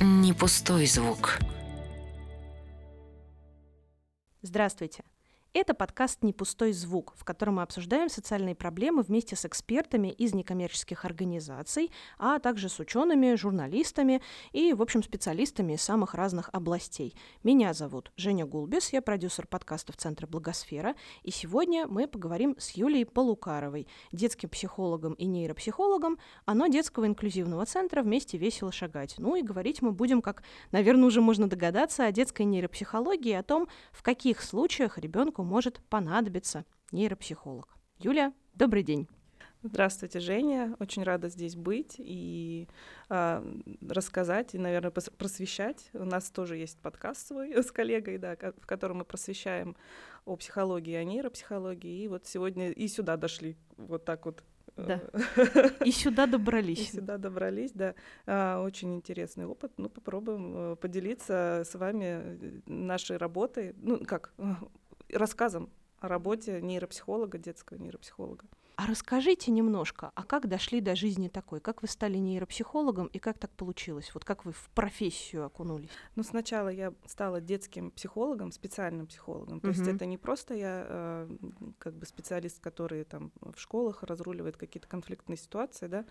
не пустой звук. Здравствуйте. Это подкаст «Не пустой звук», в котором мы обсуждаем социальные проблемы вместе с экспертами из некоммерческих организаций, а также с учеными, журналистами и, в общем, специалистами из самых разных областей. Меня зовут Женя Гулбис, я продюсер подкастов Центра Благосфера, и сегодня мы поговорим с Юлией Полукаровой, детским психологом и нейропсихологом, оно детского инклюзивного центра «Вместе весело шагать». Ну и говорить мы будем, как, наверное, уже можно догадаться, о детской нейропсихологии, о том, в каких случаях ребенку может понадобиться нейропсихолог. Юля, добрый день. Здравствуйте, Женя. Очень рада здесь быть и э, рассказать, и, наверное, просвещать. У нас тоже есть подкаст свой с коллегой, да, в котором мы просвещаем о психологии, о нейропсихологии. И вот сегодня и сюда дошли. Вот так вот да. И сюда добрались. И сюда добрались, да. А, очень интересный опыт. Ну, попробуем э, поделиться с вами э, нашей работой. Ну, как, рассказом о работе нейропсихолога, детского нейропсихолога. А расскажите немножко, а как дошли до жизни такой? Как вы стали нейропсихологом и как так получилось? Вот как вы в профессию окунулись? Ну, сначала я стала детским психологом, специальным психологом. То uh-huh. есть это не просто я э, как бы специалист, который там в школах разруливает какие-то конфликтные ситуации, да,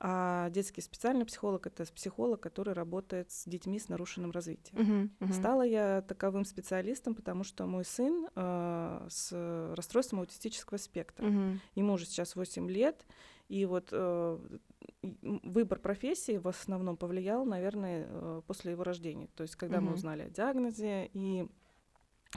а детский специальный психолог это психолог, который работает с детьми с нарушенным развитием. Uh-huh, uh-huh. Стала я таковым специалистом, потому что мой сын э, с расстройством аутистического спектра. Uh-huh. Ему уже сейчас 8 лет, и вот э, выбор профессии в основном повлиял, наверное, э, после его рождения. То есть, когда uh-huh. мы узнали о диагнозе и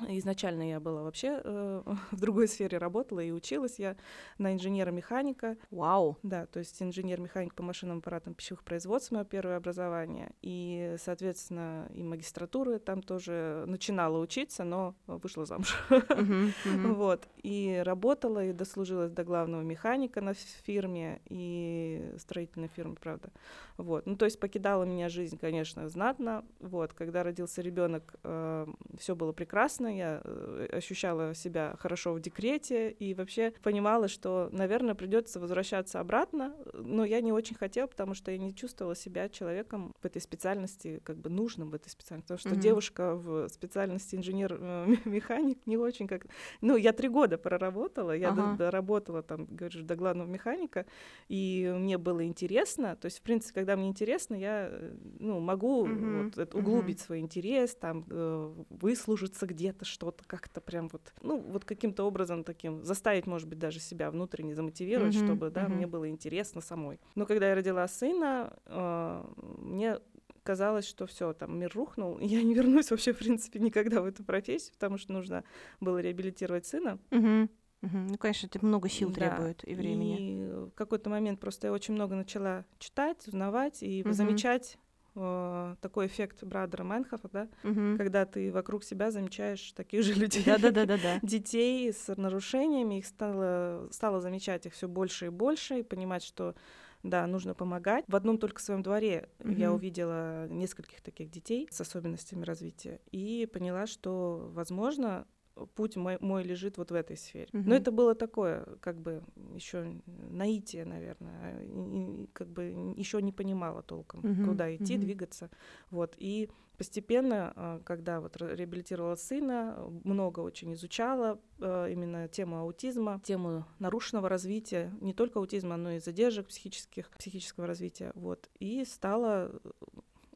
Изначально я была вообще э, в другой сфере работала и училась я на инженера-механика. Вау! Да, то есть инженер-механик по машинным аппаратам пищевых производств, мое первое образование. И, соответственно, и магистратуры там тоже начинала учиться, но вышла замуж. Uh-huh, uh-huh. Вот. И работала, и дослужилась до главного механика на фирме, и строительной фирме, правда. Вот. Ну, то есть покидала меня жизнь, конечно, знатно. Вот. Когда родился ребенок, э, все было прекрасно прекрасно, я э, ощущала себя хорошо в декрете и вообще понимала, что, наверное, придется возвращаться обратно, но я не очень хотела, потому что я не чувствовала себя человеком в этой специальности, как бы нужным в этой специальности, потому что mm-hmm. девушка в специальности инженер-механик не очень как... Ну, я три года проработала, я ага. доработала там, говоришь, до главного механика, и мне было интересно, то есть, в принципе, когда мне интересно, я, э, ну, могу mm-hmm. вот, углубить mm-hmm. свой интерес, там, э, выслужиться где где-то что-то как-то прям вот, ну, вот каким-то образом таким заставить, может быть, даже себя внутренне замотивировать, mm-hmm. чтобы, да, mm-hmm. мне было интересно самой. Но когда я родила сына, э, мне казалось, что все, там мир рухнул, и я не вернусь вообще, в принципе, никогда в эту профессию, потому что нужно было реабилитировать сына. Mm-hmm. Угу. Ну, конечно, это много сил да. требует и времени. И в какой-то момент просто я очень много начала читать, узнавать и угу. замечать э, такой эффект Брадера Мэнхофа, да, угу. когда ты вокруг себя замечаешь таких же людей, да, да, да, да, да. детей с нарушениями, их стало, стало замечать их все больше и больше, и понимать, что да, нужно помогать. В одном только своем дворе mm я увидела нескольких таких детей с особенностями развития и поняла, что, возможно, путь мой, мой лежит вот в этой сфере. Uh-huh. Но это было такое, как бы еще наитие, наверное, и, как бы еще не понимала толком, uh-huh. куда идти, uh-huh. двигаться, вот. И постепенно, а, когда вот реабилитировала сына, много очень изучала а, именно тему аутизма, тему нарушенного развития, не только аутизма, но и задержек психических, психического развития, вот. И стала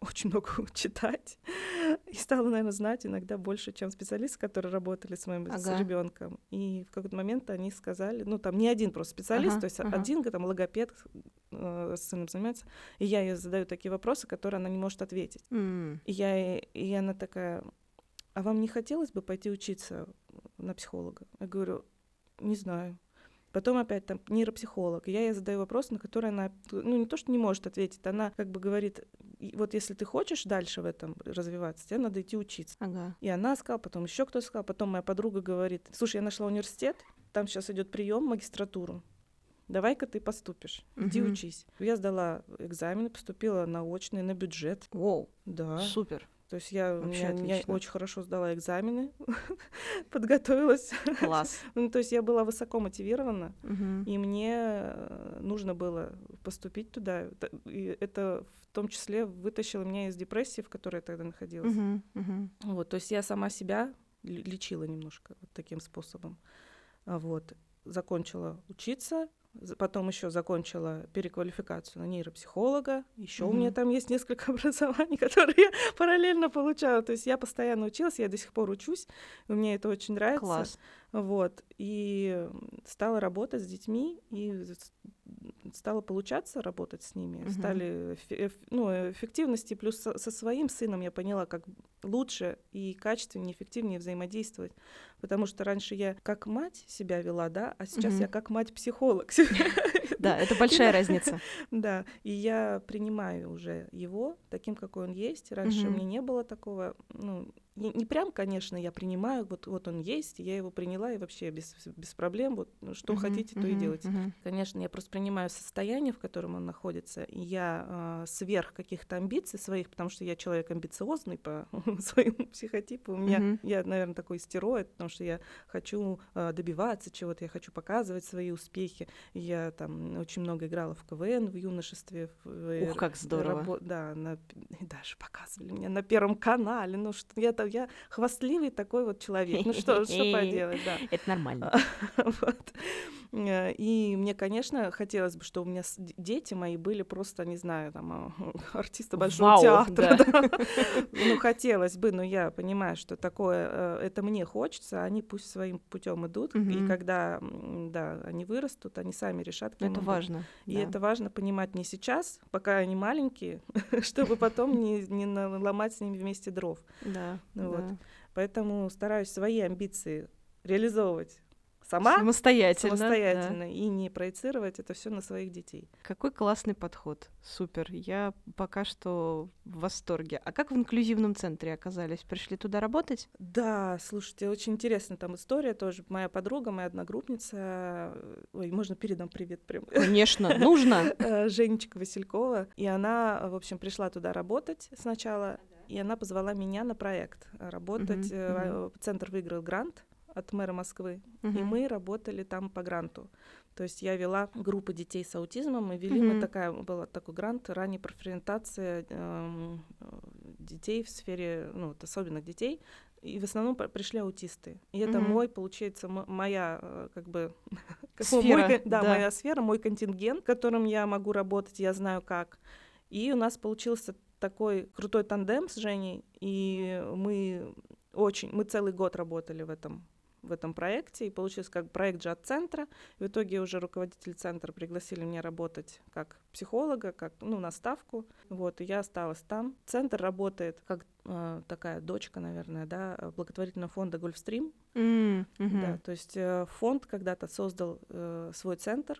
очень много читать и стала, наверное, знать иногда больше, чем специалисты, которые работали с моим ага. ребенком. И в какой-то момент они сказали, ну там не один просто специалист, ага, то есть ага. один там логопед э, с сыном занимается, и я ей задаю такие вопросы, которые она не может ответить. Mm. И я и она такая, а вам не хотелось бы пойти учиться на психолога? Я говорю, не знаю. Потом опять там нейропсихолог. Я ей задаю вопрос, на который она, ну не то, что не может ответить, она как бы говорит, вот если ты хочешь дальше в этом развиваться, тебе надо идти учиться. Ага. И она сказала, потом еще кто-то сказал, потом моя подруга говорит, слушай, я нашла университет, там сейчас идет прием магистратуру. Давай-ка ты поступишь, иди угу. учись. Я сдала экзамены, поступила на очный, на бюджет. Воу, да. Супер. То есть я, Вообще я, я очень хорошо сдала экзамены, подготовилась. Класс. ну, то есть я была высоко мотивирована, угу. и мне э, нужно было поступить туда. И это в том числе вытащило меня из депрессии, в которой я тогда находилась. Uh-huh, uh-huh. Вот, то есть я сама себя лечила немножко вот таким способом. Вот, закончила учиться, потом еще закончила переквалификацию на нейропсихолога. Еще mm-hmm. у меня там есть несколько образований, которые я параллельно получала. То есть я постоянно училась, я до сих пор учусь, и мне это очень нравится. Класс. Вот. И стала работать с детьми, и стало получаться работать с ними. Mm-hmm. Стали ну, эффективности, плюс со, со своим сыном я поняла, как лучше и качественнее, эффективнее взаимодействовать. Потому что раньше я как мать себя вела, да, а сейчас mm-hmm. я как мать-психолог. Да, это большая разница. Да, и я принимаю уже его таким, какой он есть. Раньше у меня не было такого, ну, не, не прям, конечно, я принимаю, вот, вот он есть, я его приняла и вообще без, без проблем, вот ну, что uh-huh, хотите, uh-huh, то и делайте. Uh-huh. Конечно, я просто принимаю состояние, в котором он находится, и я э, сверх каких-то амбиций своих, потому что я человек амбициозный по своему психотипу, у меня, uh-huh. я, наверное, такой стероид, потому что я хочу э, добиваться чего-то, я хочу показывать свои успехи, я там очень много играла в КВН в юношестве. В, Ух, как здорово. Рабо- да, на, даже показывали меня на Первом канале, ну что я там я хвастливый такой вот человек. Ну что, что поделать, да. Это нормально. вот. Э, и мне, конечно, хотелось бы, чтобы у меня дети мои были просто, не знаю, там, а, артисты большого Вау, театра. Да. Да. ну, хотелось бы, но я понимаю, что такое, э, это мне хочется, они пусть своим путем идут, угу. и когда, да, они вырастут, они сами решат. Это важно. И да. это важно понимать не сейчас, пока они маленькие, чтобы потом не, не наломать с ними вместе дров. Да. Ну, вот. Поэтому стараюсь свои амбиции реализовывать сама самостоятельно, самостоятельно да. и не проецировать это все на своих детей. Какой классный подход, супер. Я пока что в восторге. А как в инклюзивном центре оказались? Пришли туда работать? Да, слушайте, очень интересная там история тоже. Моя подруга, моя одногруппница, ой, можно передам привет прям. Конечно, нужно. Э, Женечка Василькова, и она, в общем, пришла туда работать сначала. И она позвала меня на проект работать. Uh-huh, uh-huh. Центр выиграл грант от мэра Москвы, uh-huh. и мы работали там по гранту. То есть я вела группы детей с аутизмом, и вели uh-huh. мы такая была такой грант ранней профориентация э, детей в сфере, ну вот особенных детей, и в основном пришли аутисты. И это uh-huh. мой, получается, моя э, как бы сфера, мой, да, да, моя сфера, мой контингент, которым я могу работать, я знаю как. И у нас получился такой крутой тандем с Женей, и мы очень, мы целый год работали в этом в этом проекте, и получился как проект же от центра. В итоге уже руководитель центра пригласили меня работать как психолога, как ну, наставку. Вот, и я осталась там. Центр работает как э, такая дочка, наверное, да, благотворительного фонда Гольфстрим. Mm, mm-hmm. Да, то есть э, фонд когда-то создал э, свой центр,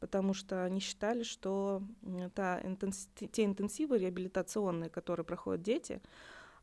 потому что они считали, что та интенс... те интенсивы реабилитационные, которые проходят дети,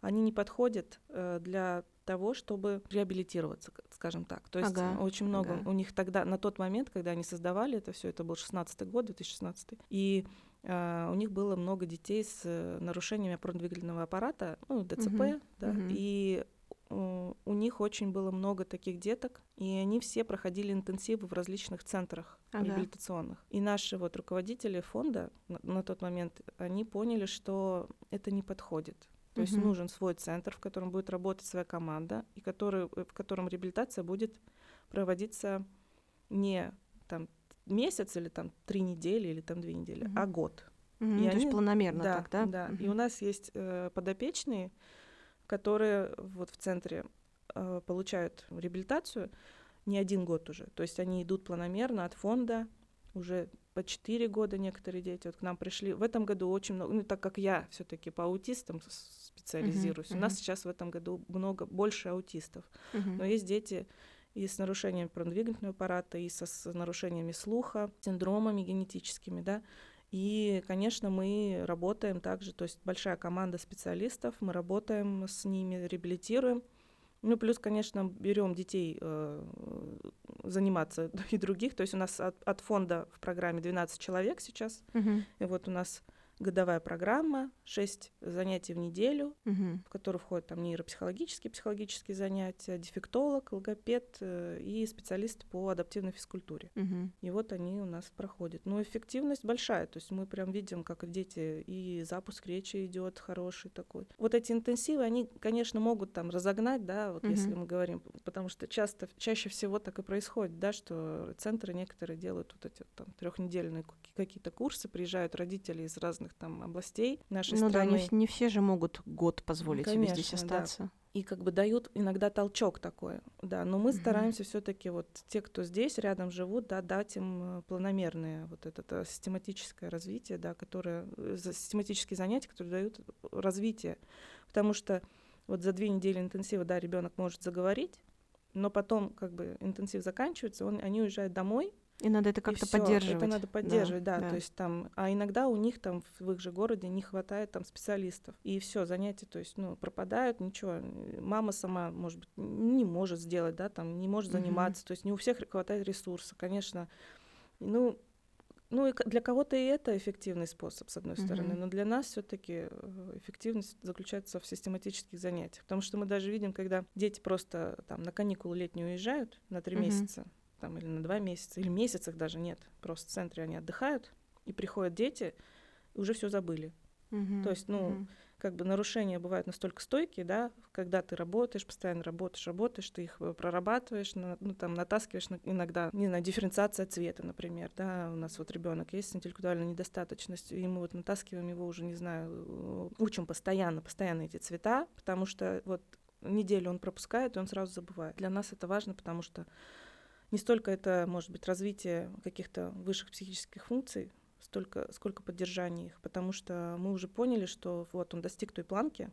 они не подходят э, для того, чтобы реабилитироваться, скажем так. То есть ага, очень много ага. у них тогда, на тот момент, когда они создавали это все, это был 16 год, 2016, и Uh, у них было много детей с uh, нарушениями опорно-двигательного аппарата, ну, ДЦП, uh-huh, да, uh-huh. и uh, у них очень было много таких деток, и они все проходили интенсивы в различных центрах ага. реабилитационных. И наши вот руководители фонда на, на тот момент, они поняли, что это не подходит. То есть нужен свой центр, в котором будет работать своя команда, и который, э, в котором реабилитация будет проводиться не там месяц или там три недели или там две недели, mm-hmm. а год. Mm-hmm, и то они, есть планомерно да, так, да? Да. Mm-hmm. И у нас есть э, подопечные, которые вот в центре э, получают реабилитацию не один год уже. То есть они идут планомерно от фонда уже по 4 года некоторые дети вот к нам пришли. В этом году очень много, ну так как я все-таки по аутистам специализируюсь, uh-huh, у нас сейчас в этом году много больше аутистов, uh-huh. но есть дети и с нарушениями двигательного аппарата, и со, с нарушениями слуха, синдромами генетическими, да. И, конечно, мы работаем также, то есть большая команда специалистов, мы работаем с ними, реабилитируем. Ну, плюс, конечно, берем детей э, заниматься и других. То есть у нас от, от фонда в программе 12 человек сейчас. Uh-huh. И вот у нас годовая программа, 6 занятий в неделю, угу. в которые входят там нейропсихологические, психологические занятия, дефектолог, логопед э, и специалист по адаптивной физкультуре. Угу. И вот они у нас проходят. Но эффективность большая, то есть мы прям видим, как дети и запуск речи идет хороший такой. Вот эти интенсивы, они, конечно, могут там разогнать, да, вот угу. если мы говорим, потому что часто, чаще всего так и происходит, да, что центры некоторые делают вот эти там трехнедельные какие-то курсы, приезжают родители из разных там областей нашей ну страны. Ну да, не, не все же могут год позволить Конечно, себе здесь остаться. Да. И как бы дают иногда толчок такой, да. Но мы mm-hmm. стараемся все-таки вот те, кто здесь рядом живут, да, дать им э, планомерное вот это, это систематическое развитие, да, которое э, систематические занятия, которые дают развитие, потому что вот за две недели интенсива, да, ребенок может заговорить, но потом как бы интенсив заканчивается, он, они уезжают домой, и надо это как-то поддерживать. Это надо поддерживать, да, да, да. То есть там, а иногда у них там в их же городе не хватает там специалистов. И все, занятия, то есть, ну, пропадают, ничего. Мама сама, может быть, не может сделать, да, там, не может заниматься. Mm-hmm. То есть не у всех хватает ресурса, конечно. Ну, ну и для кого-то и это эффективный способ, с одной mm-hmm. стороны, но для нас все-таки э, эффективность заключается в систематических занятиях, потому что мы даже видим, когда дети просто там на каникулы летние уезжают на три mm-hmm. месяца, там, или на два месяца, или месяцах даже нет. Просто в центре они отдыхают, и приходят дети, и уже все забыли. Uh-huh, То есть, ну, uh-huh. как бы нарушения бывают настолько стойкие, да, когда ты работаешь, постоянно работаешь, работаешь, ты их э, прорабатываешь, на, ну, там, натаскиваешь на, иногда, не знаю, дифференциация цвета, например, да, у нас вот ребенок есть с интеллектуальной недостаточностью, и мы вот натаскиваем его уже, не знаю, э, учим постоянно, постоянно эти цвета, потому что вот неделю он пропускает, и он сразу забывает. Для нас это важно, потому что не столько это, может быть, развитие каких-то высших психических функций, столько, сколько поддержание их, потому что мы уже поняли, что вот он достиг той планки,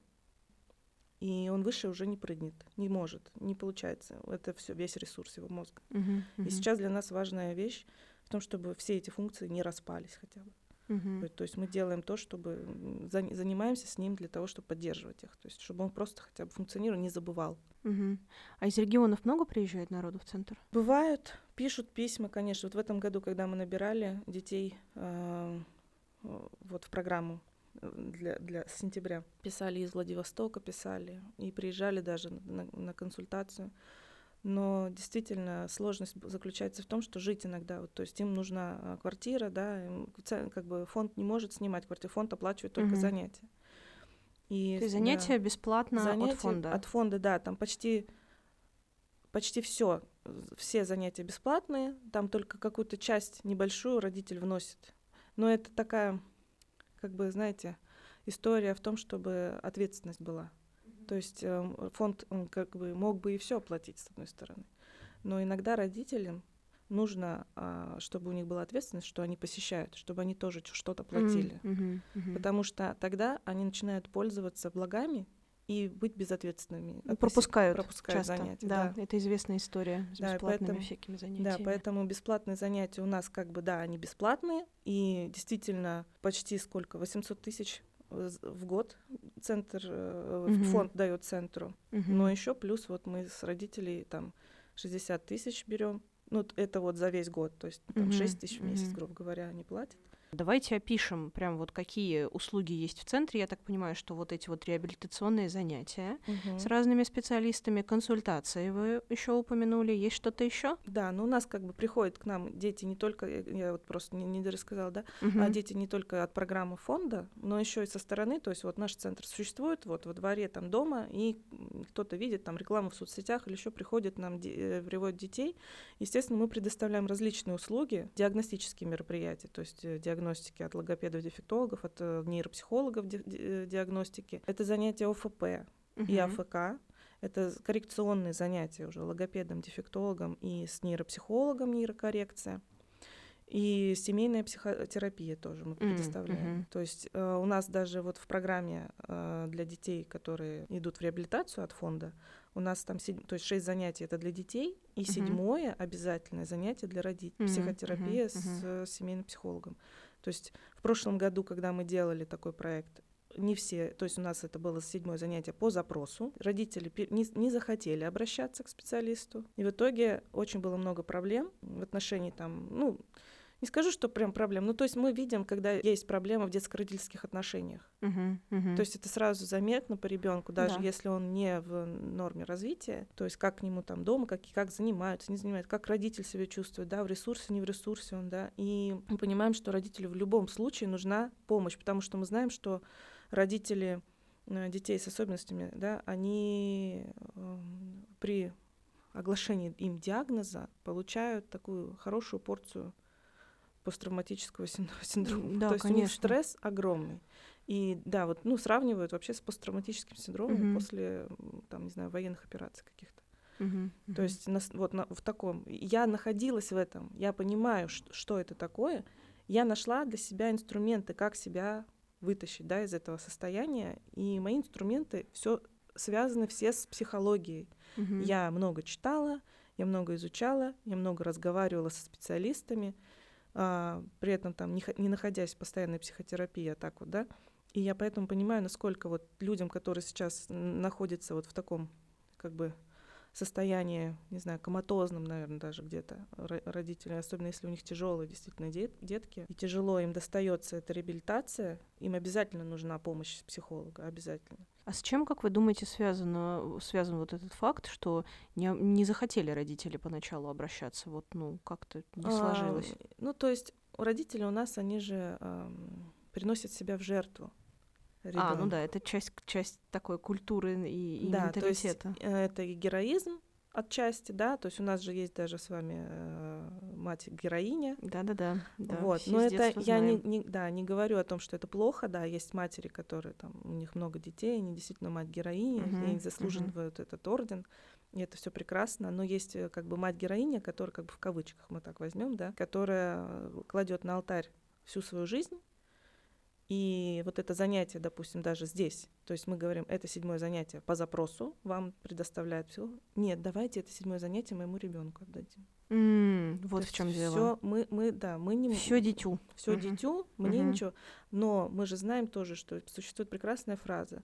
и он выше уже не прыгнет, не может, не получается. Это все весь ресурс его мозга. Uh-huh, uh-huh. И сейчас для нас важная вещь в том, чтобы все эти функции не распались хотя бы. Угу. То есть мы делаем то, чтобы занимаемся с ним для того, чтобы поддерживать их, то есть чтобы он просто хотя бы функционировал, не забывал. Угу. А из регионов много приезжает народу в центр? Бывают, пишут письма, конечно. Вот в этом году, когда мы набирали детей э, вот в программу э, для, для сентября, писали из Владивостока, писали и приезжали даже на, на консультацию. Но действительно сложность заключается в том, что жить иногда, вот, то есть им нужна а, квартира, да, как бы фонд не может снимать квартиру, фонд оплачивает только угу. занятия. И, то есть занятия да, бесплатно занятия от фонда? От фонда, да, там почти почти все, все занятия бесплатные, там только какую-то часть небольшую родитель вносит. Но это такая, как бы, знаете, история в том, чтобы ответственность была. То есть э, фонд он как бы мог бы и все оплатить с одной стороны, но иногда родителям нужно, а, чтобы у них была ответственность, что они посещают, чтобы они тоже что-то платили, mm-hmm, mm-hmm. потому что тогда они начинают пользоваться благами и быть безответственными. Ну, пропускают, пропускают часто. занятия. Да, да, это известная история с да, бесплатными поэтому, всякими занятиями. Да, поэтому бесплатные занятия у нас как бы, да, они бесплатные, и действительно почти сколько, 800 тысяч в год центр, uh-huh. фонд дает центру. Uh-huh. Но еще плюс вот мы с родителей там 60 тысяч берем. Ну, это вот за весь год, то есть там, uh-huh. 6 тысяч в месяц, uh-huh. грубо говоря, они платят. Давайте опишем прям вот какие услуги есть в центре. Я так понимаю, что вот эти вот реабилитационные занятия угу. с разными специалистами, консультации вы еще упомянули. Есть что-то еще? Да, но ну, у нас как бы приходят к нам дети не только, я вот просто не, не рассказала, да, угу. а дети не только от программы фонда, но еще и со стороны. То есть вот наш центр существует вот во дворе там дома, и кто-то видит там рекламу в соцсетях или еще приходит нам, э, приводит детей. Естественно, мы предоставляем различные услуги, диагностические мероприятия, то есть э, диагностика диагностики от логопедов-дефектологов, от э, нейропсихологов э, диагностики. Это занятия ОФП uh-huh. и АФК. Это коррекционные занятия уже логопедом, дефектологом и с нейропсихологом нейрокоррекция. И семейная психотерапия тоже мы предоставляем. Mm-hmm. То есть э, у нас даже вот в программе э, для детей, которые идут в реабилитацию от фонда, у нас там седь, то есть шесть занятий это для детей, и mm-hmm. седьмое обязательное занятие для родителей, mm-hmm. психотерапия mm-hmm. с, с семейным психологом. То есть в прошлом году, когда мы делали такой проект, не все, то есть у нас это было седьмое занятие по запросу. Родители не, не захотели обращаться к специалисту. И в итоге очень было много проблем в отношении там, ну, не скажу, что прям проблем. Ну, то есть мы видим, когда есть проблема в детско-родительских отношениях. Uh-huh, uh-huh. То есть это сразу заметно по ребенку, даже да. если он не в норме развития. То есть как к нему там дома, как, как занимаются, не занимаются, как родитель себя чувствует, да, в ресурсе, не в ресурсе он, да. И мы понимаем, что родителю в любом случае нужна помощь, потому что мы знаем, что родители э, детей с особенностями, да, они э, при оглашении им диагноза получают такую хорошую порцию посттравматического синдрома. Да, То есть конечно. у них стресс огромный. И да, вот, ну, сравнивают вообще с посттравматическим синдромом Мгм. после, там, не знаю, военных операций каких-то. Мгм, То мгм. есть нас- вот на- в таком. Я находилась в этом, я понимаю, ш- что это такое. Я нашла для себя инструменты, как себя вытащить, да, из этого состояния. И мои инструменты все связаны все с психологией. Мгм. Я много читала, я много изучала, я много разговаривала со специалистами, при этом там не, не находясь в постоянной психотерапии, а так вот, да. И я поэтому понимаю, насколько вот людям, которые сейчас находятся вот в таком, как бы, состоянии, не знаю, коматозном, наверное, даже где-то ро- родители, особенно если у них тяжелые действительно дет- детки, и тяжело им достается эта реабилитация, им обязательно нужна помощь психолога, обязательно. А с чем, как вы думаете, связано, связан вот этот факт, что не, не захотели родители поначалу обращаться? Вот, ну, как-то не сложилось. А, ну, то есть у родителей у нас, они же ам, приносят себя в жертву. А, ну да, это часть, часть такой культуры и, и да, то есть менталитета. э, это и героизм отчасти, да, то есть у нас же есть даже с вами э, мать героиня, Да-да-да. да, вот, все но это я не, знаем. не, да, не говорю о том, что это плохо, да, есть матери, которые там, у них много детей, они действительно мать героини, и они заслуживают этот орден, и это все прекрасно, но есть э, как бы мать героиня, которая как бы в кавычках мы так возьмем, да, которая э, кладет на алтарь всю свою жизнь, и вот это занятие, допустим, даже здесь, то есть мы говорим, это седьмое занятие по запросу, вам предоставляют все. Нет, давайте это седьмое занятие моему ребенку отдадим. М, То вот в чем дело. всё мы, мы, да, мы не Все дитю. все Мгм. дитю, мне Мгм. ничего. Но мы же знаем тоже, что существует прекрасная фраза,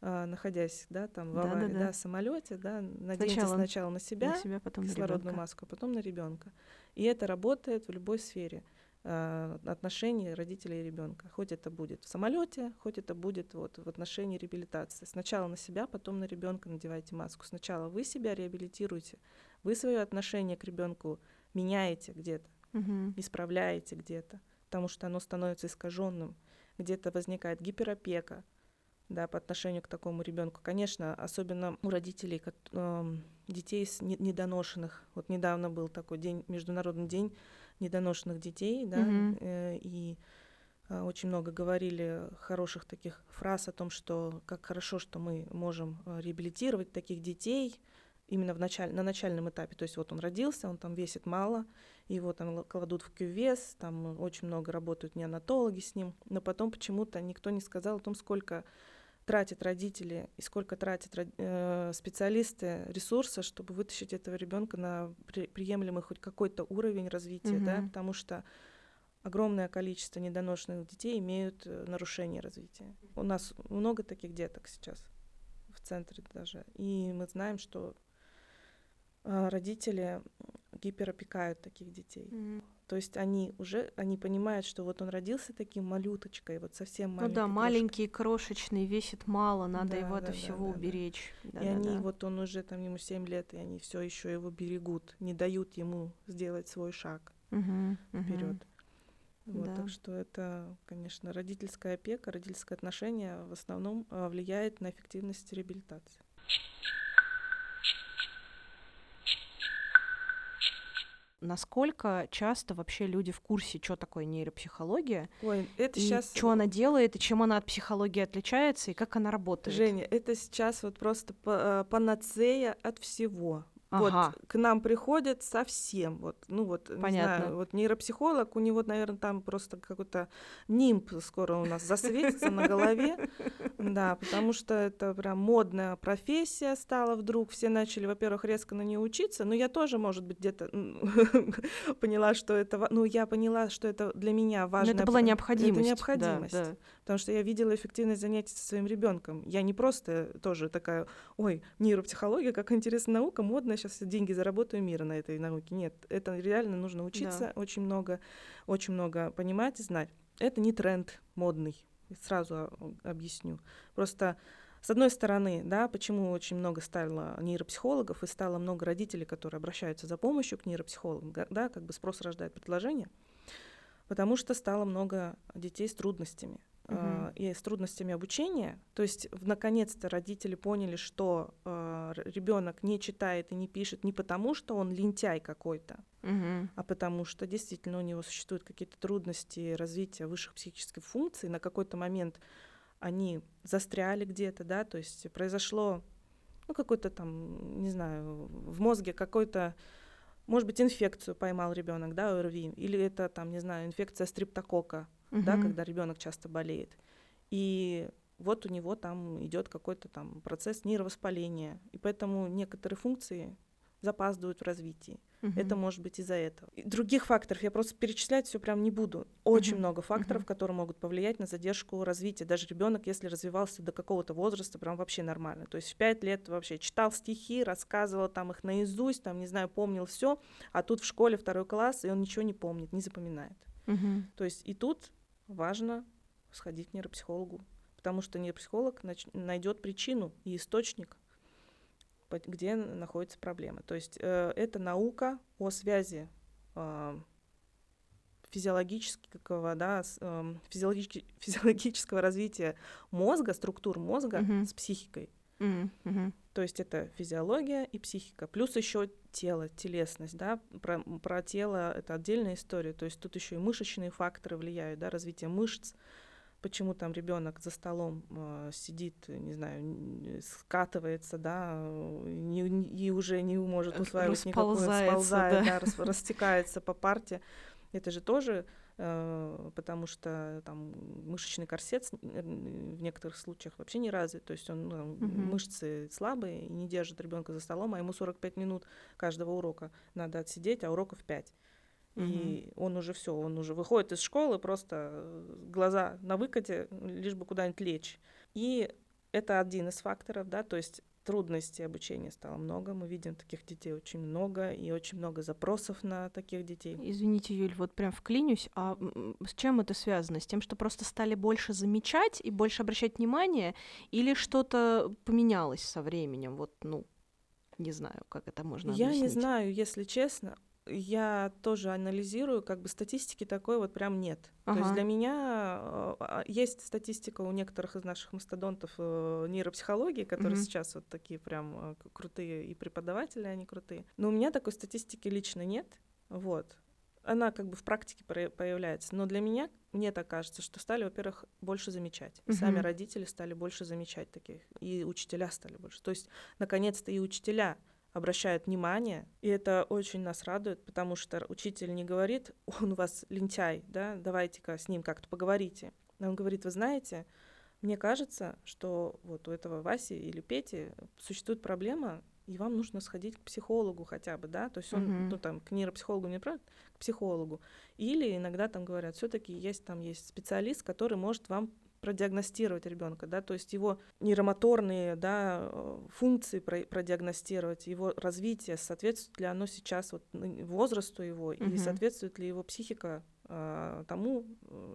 а, находясь, да, там в аварии, да, самолете, да, наденьте Сначала сначала на себя, На себя, потом на кислородную ребёнка. маску, а потом на ребенка. И это работает в любой сфере отношений родителей и ребенка. Хоть это будет в самолете, хоть это будет вот в отношении реабилитации. Сначала на себя, потом на ребенка надевайте маску. Сначала вы себя реабилитируете, вы свое отношение к ребенку меняете где-то, Мгм. исправляете где-то, потому что оно становится искаженным. Где-то возникает гиперопека, да, по отношению к такому ребенку. Конечно, особенно у родителей эм, детей с не- недоношенных. Вот недавно был такой день, международный день недоношенных детей, да, Мгм. э, и э, очень много говорили хороших таких фраз о том, что как хорошо, что мы можем э, реабилитировать таких детей именно в началь, на начальном этапе. То есть вот он родился, он там весит мало, его там кладут в кювес, там очень много работают неонатологи с ним, но потом почему-то никто не сказал о том, сколько тратят родители и сколько тратят э, специалисты ресурса, чтобы вытащить этого ребенка на при- приемлемый хоть какой-то уровень развития, да, Мгм. потому что огромное количество недоношенных детей имеют э, нарушение развития. У нас много таких деток сейчас в центре даже, и мы знаем, что э, родители гиперопекают таких детей. Мгм. То есть они уже, они понимают, что вот он родился таким малюточкой, вот совсем Ну маленький. да, крошкой. маленький, крошечный, весит мало, надо Да, его от да, да, всего да, да. уберечь. И Да-да-да. они, вот он уже там ему 7 лет, и они все еще его берегут, не дают ему сделать свой шаг мгм. вперед. Вот, Да. так что это, конечно, родительская опека, родительское отношение в основном а, влияет на эффективность реабилитации. Насколько часто вообще люди в курсе, что такое нейропсихология, Ой, это и сейчас, что она делает, и чем она от психологии отличается, и как она работает? Женя, это сейчас вот просто а, панацея от всего. Ага. Вот к нам приходят совсем, вот, ну вот, не Понятно. знаю, вот нейропсихолог, у него, наверное, там просто какой-то нимб скоро у нас засветится на голове, Да, потому что это прям модная профессия стала вдруг. Все начали, во-первых, резко на нее учиться. Но я тоже, может быть, где-то поняла, что это... Ну, я поняла, что это для меня важно. Это была необходимость. Это необходимость. Потому что я видела эффективность занятий со своим ребенком. Я не просто тоже такая, ой, нейропсихология, как интересная наука, модная, сейчас деньги заработаю мира на этой науке. Нет, это реально нужно учиться, да. очень много, очень много понимать и знать. Это не тренд модный сразу объясню. Просто с одной стороны, да, почему очень много стало нейропсихологов и стало много родителей, которые обращаются за помощью к нейропсихологам, да, как бы спрос рождает предложение, потому что стало много детей с трудностями uh-huh. и с трудностями обучения. То есть, наконец-то родители поняли, что э, ребенок не читает и не пишет не потому, что он лентяй какой-то, uh-huh. а потому что действительно у него существуют какие-то трудности развития высших психических функций. На какой-то момент они застряли где-то, да, то есть произошло, ну, какой-то там, не знаю, в мозге какой-то может быть, инфекцию поймал ребенок, да, ОРВИ, или это там, не знаю, инфекция стриптокока, угу. да, когда ребенок часто болеет. И вот у него там идет какой-то там процесс нейровоспаления, и поэтому некоторые функции запаздывают в развитии. Uh-huh. Это может быть из-за этого. И других факторов я просто перечислять все прям не буду. Очень uh-huh. много факторов, uh-huh. которые могут повлиять на задержку развития. Даже ребенок, если развивался до какого-то возраста, прям вообще нормально. То есть в пять лет вообще читал стихи, рассказывал там их наизусть, там не знаю, помнил все, а тут в школе второй класс и он ничего не помнит, не запоминает. Uh-huh. То есть и тут важно сходить к нейропсихологу, потому что нейропсихолог нач- найдет причину и источник, где находится проблема. То есть э, это наука о связи э, физиологического, да, с, э, физиологически, физиологического развития мозга, структур мозга uh-huh. с психикой. Uh-huh. То есть это физиология и психика, плюс еще тело, телесность, да, про, про тело это отдельная история, то есть тут еще и мышечные факторы влияют, да, развитие мышц, почему там ребенок за столом э, сидит, не знаю, скатывается, да, не, не, и уже не может усваивать никакое, сползает, да, да рас, растекается по парте, это же тоже Э, потому что там мышечный корсет в некоторых случаях вообще не развит, то есть он ну, угу. мышцы слабые и не держит ребенка за столом, а ему 45 минут каждого урока надо отсидеть, а уроков 5. Угу. И он уже все, он уже выходит из школы, просто глаза на выкате, лишь бы куда-нибудь лечь. И это один из факторов, да, то есть трудностей обучения стало много. Мы видим таких детей очень много, и очень много запросов на таких детей. Извините, Юль, вот прям вклинюсь. А с чем это связано? С тем, что просто стали больше замечать и больше обращать внимание, или что-то поменялось со временем? Вот, ну, не знаю, как это можно Я объяснить. не знаю, если честно я тоже анализирую, как бы статистики такой вот прям нет. Ага. То есть для меня а, а, есть статистика у некоторых из наших мастодонтов э, нейропсихологии, которые угу. сейчас вот такие прям э, крутые и преподаватели, они крутые. Но у меня такой статистики лично нет. Вот. Она как бы в практике появляется. Но для меня, мне так кажется, что стали, во-первых, больше замечать. И сами родители стали больше замечать таких. И учителя стали больше. То есть, наконец-то, и учителя обращают внимание, и это очень нас радует, потому что учитель не говорит, он у вас лентяй, да, давайте-ка с ним как-то поговорите. Он говорит, вы знаете, мне кажется, что вот у этого Васи или Пети существует проблема, и вам нужно сходить к психологу хотя бы, да, то есть он, uh-huh. ну там, к нейропсихологу не правда, к психологу. Или иногда там говорят, все-таки есть там есть специалист, который может вам продиагностировать ребенка, да, то есть его нейромоторные да, э, функции продиагностировать, его развитие, соответствует ли оно сейчас вот возрасту его, uh-huh. и соответствует ли его психика э, тому,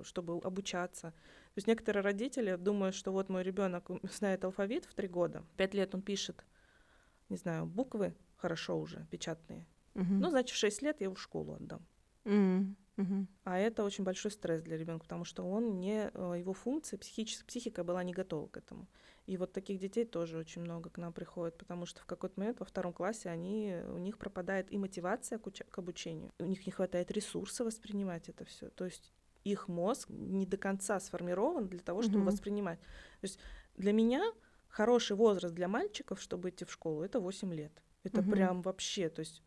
чтобы обучаться. То есть некоторые родители думают, что вот мой ребенок знает алфавит в три года, пять лет он пишет, не знаю, буквы хорошо уже, печатные. Uh-huh. Ну, значит, в шесть лет я его в школу отдам. Uh-huh. Угу. А это очень большой стресс для ребенка, потому что он не э, его функция психическая психика была не готова к этому. И вот таких детей тоже очень много к нам приходит, потому что в какой-то момент во втором классе они у них пропадает и мотивация к, уч- к обучению, у них не хватает ресурса воспринимать это все. То есть их мозг не до конца сформирован для того, чтобы угу. воспринимать. То есть для меня хороший возраст для мальчиков, чтобы идти в школу, это 8 лет. Это угу. прям вообще, то есть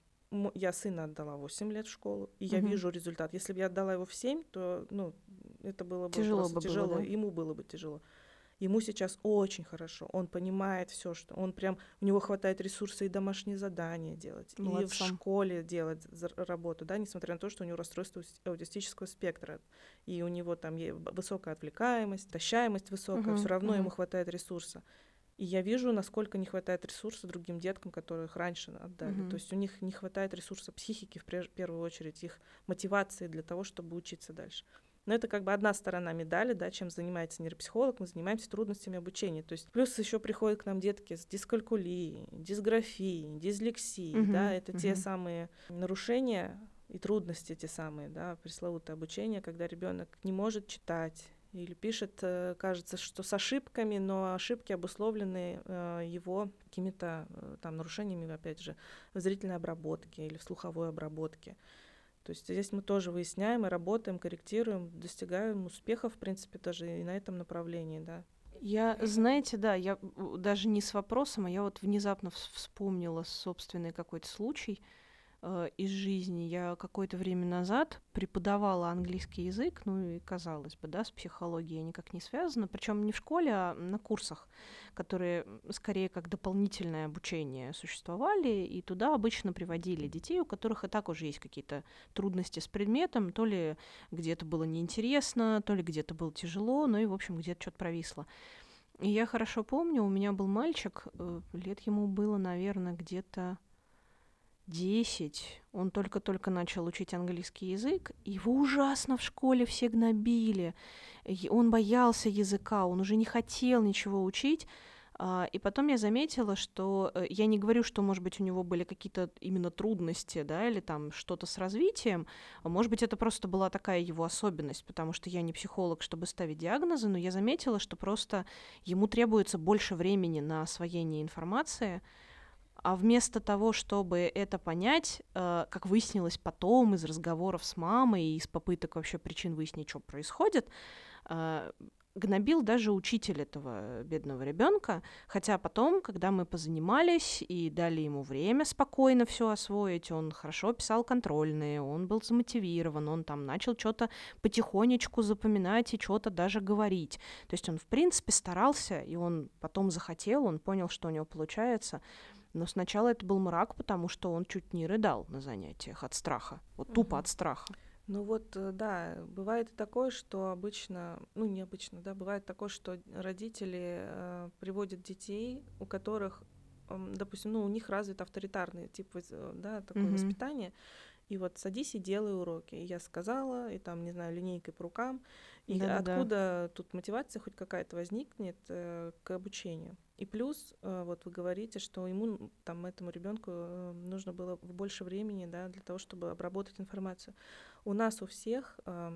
я сына отдала 8 лет в школу, и я вижу результат. Если бы я отдала его в 7, то ну, это было бы тяжело просто бы тяжело, было, да? ему было бы тяжело. Ему сейчас очень хорошо, он понимает все, что он прям, у него хватает ресурса и домашние задания делать, Молодцом. и в школе делать работу, да, несмотря на то, что у него расстройство аутистического спектра, и у него там высокая отвлекаемость, тащаемость высокая, uh-huh, все равно uh-huh. ему хватает ресурса. И я вижу, насколько не хватает ресурса другим деткам, которых раньше отдали. Uh-huh. То есть у них не хватает ресурса психики в первую очередь, их мотивации для того, чтобы учиться дальше. Но это как бы одна сторона медали, да, чем занимается нейропсихолог, мы занимаемся трудностями обучения. То есть плюс еще приходят к нам детки с дискалькулией, дисграфией, дислексией, uh-huh, да, это uh-huh. те самые нарушения и трудности те самые, да, пресловутое обучение, когда ребенок не может читать, или пишет, э, кажется, что с ошибками, но ошибки обусловлены э, его какими-то э, там нарушениями, опять же, в зрительной обработке или в слуховой обработке. То есть здесь мы тоже выясняем и работаем, корректируем, достигаем успехов, в принципе, даже и на этом направлении, да. Я, знаете, да, я даже не с вопросом, а я вот внезапно вспомнила собственный какой-то случай э, из жизни. Я какое-то время назад преподавала английский язык, ну и казалось бы, да, с психологией никак не связано, причем не в школе, а на курсах, которые скорее как дополнительное обучение существовали, и туда обычно приводили детей, у которых и так уже есть какие-то трудности с предметом, то ли где-то было неинтересно, то ли где-то было тяжело, ну и, в общем, где-то что-то провисло. И я хорошо помню, у меня был мальчик, э, лет ему было, наверное, где-то 10, он только-только начал учить английский язык, его ужасно в школе все гнобили, он боялся языка, он уже не хотел ничего учить, а, и потом я заметила, что э, я не говорю, что, может быть, у него были какие-то именно трудности, да, или там что-то с развитием. Может быть, это просто была такая его особенность, потому что я не психолог, чтобы ставить диагнозы, но я заметила, что просто ему требуется больше времени на освоение информации, а вместо того, чтобы это понять, э, как выяснилось потом из разговоров с мамой и из попыток вообще причин выяснить, что происходит, э, гнобил даже учитель этого бедного ребенка, хотя потом, когда мы позанимались и дали ему время спокойно все освоить, он хорошо писал контрольные, он был замотивирован, он там начал что-то потихонечку запоминать и что-то даже говорить. То есть он, в принципе, старался, и он потом захотел, он понял, что у него получается. Но сначала это был мрак, потому что он чуть не рыдал на занятиях от страха, вот тупо угу. от страха. Ну вот, э, да, бывает такое, что обычно, ну необычно, да, бывает такое, что родители э, приводят детей, у которых, э, допустим, ну у них развит авторитарный тип, э, да, такое mm-hmm. воспитание, и вот садись и делай уроки. И я сказала, и там, не знаю, линейкой по рукам. И да, откуда да. тут мотивация хоть какая-то возникнет э, к обучению. И плюс, э, вот вы говорите, что ему, там, этому ребенку э, нужно было больше времени, да, для того, чтобы обработать информацию. У нас у всех э,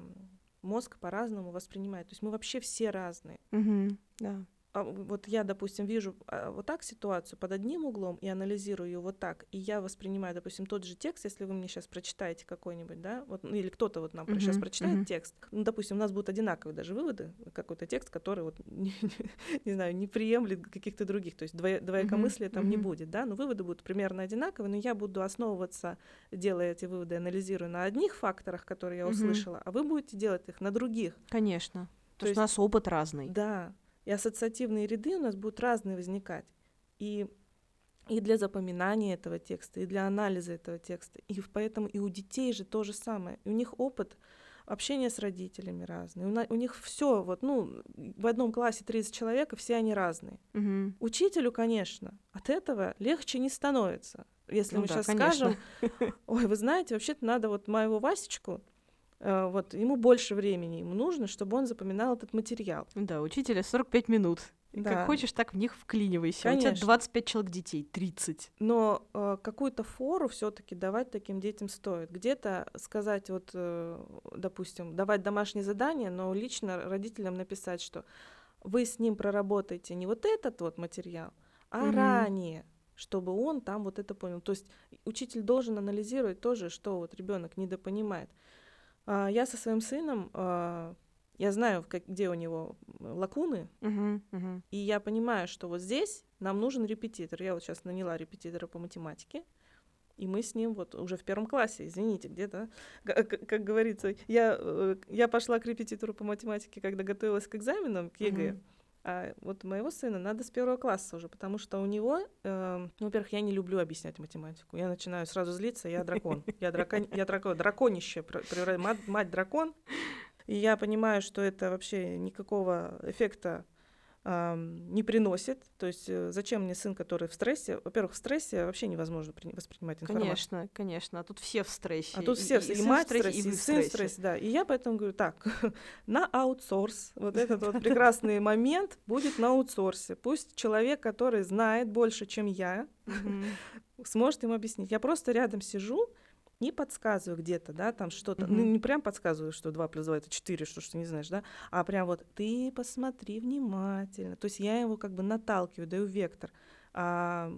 мозг по-разному воспринимает. То есть мы вообще все разные. Угу, да вот я, допустим, вижу а, вот так ситуацию под одним углом и анализирую ее вот так, и я воспринимаю, допустим, тот же текст, если вы мне сейчас прочитаете какой-нибудь, да, вот, ну, или кто-то вот нам uh-huh, сейчас прочитает uh-huh. текст, ну, допустим, у нас будут одинаковые даже выводы, какой-то текст, который вот, не, не знаю, не приемлет каких-то других, то есть двое, двоякомыслия uh-huh, там uh-huh. не будет, да, но выводы будут примерно одинаковые, но я буду основываться, делая эти выводы, анализируя на одних факторах, которые я услышала, uh-huh. а вы будете делать их на других. Конечно. То, то есть у нас опыт разный. Да, и ассоциативные ряды у нас будут разные возникать. И, и для запоминания этого текста, и для анализа этого текста. И поэтому и у детей же то же самое. И у них опыт общения с родителями разный. У, на, у них все вот, ну, в одном классе 30 человек, и все они разные. Угу. Учителю, конечно, от этого легче не становится. Если ну мы да, сейчас конечно. скажем, ой, вы знаете, вообще-то надо вот моего Васечку вот ему больше времени ему нужно, чтобы он запоминал этот материал. Да, учителя 45 минут. Да. Как хочешь, так в них вклинивайся. Конечно. У тебя 25 человек детей, 30. Но э, какую-то фору все-таки давать таким детям стоит. Где-то сказать, вот, э, допустим, давать домашнее задание, но лично родителям написать, что вы с ним проработаете не вот этот вот материал, а угу. ранее чтобы он там вот это понял. То есть учитель должен анализировать тоже, что вот ребенок недопонимает. А, я со своим сыном, а, я знаю, как, где у него лакуны, uh-huh, uh-huh. и я понимаю, что вот здесь нам нужен репетитор. Я вот сейчас наняла репетитора по математике, и мы с ним вот уже в первом классе, извините, где-то, как, как говорится, я, э, я пошла к репетитору по математике, когда готовилась к экзаменам, к ЕГЭ, uh-huh. А вот моего сына надо с первого класса уже, потому что у него, э, ну, во-первых, я не люблю объяснять математику. Я начинаю сразу злиться, я дракон. Я дракон, я дракон, драконище, мать, мать дракон. И я понимаю, что это вообще никакого эффекта не приносит. То есть э, зачем мне сын, который в стрессе? Во-первых, в стрессе вообще невозможно воспринимать информацию. Конечно, конечно. А тут все в стрессе. А тут все, и, и, и мать в стрессе, и, и сын в стрессе. Да. И я поэтому говорю, так, на аутсорс, вот этот вот прекрасный момент будет на аутсорсе. Пусть человек, который знает больше, чем я, сможет им объяснить. Я просто рядом сижу, не подсказываю где-то, да, там что-то, mm-hmm. ну не прям подсказываю, что 2 плюс 2 это 4, что, что не знаешь, да, а прям вот ты посмотри внимательно. То есть я его как бы наталкиваю, даю вектор. А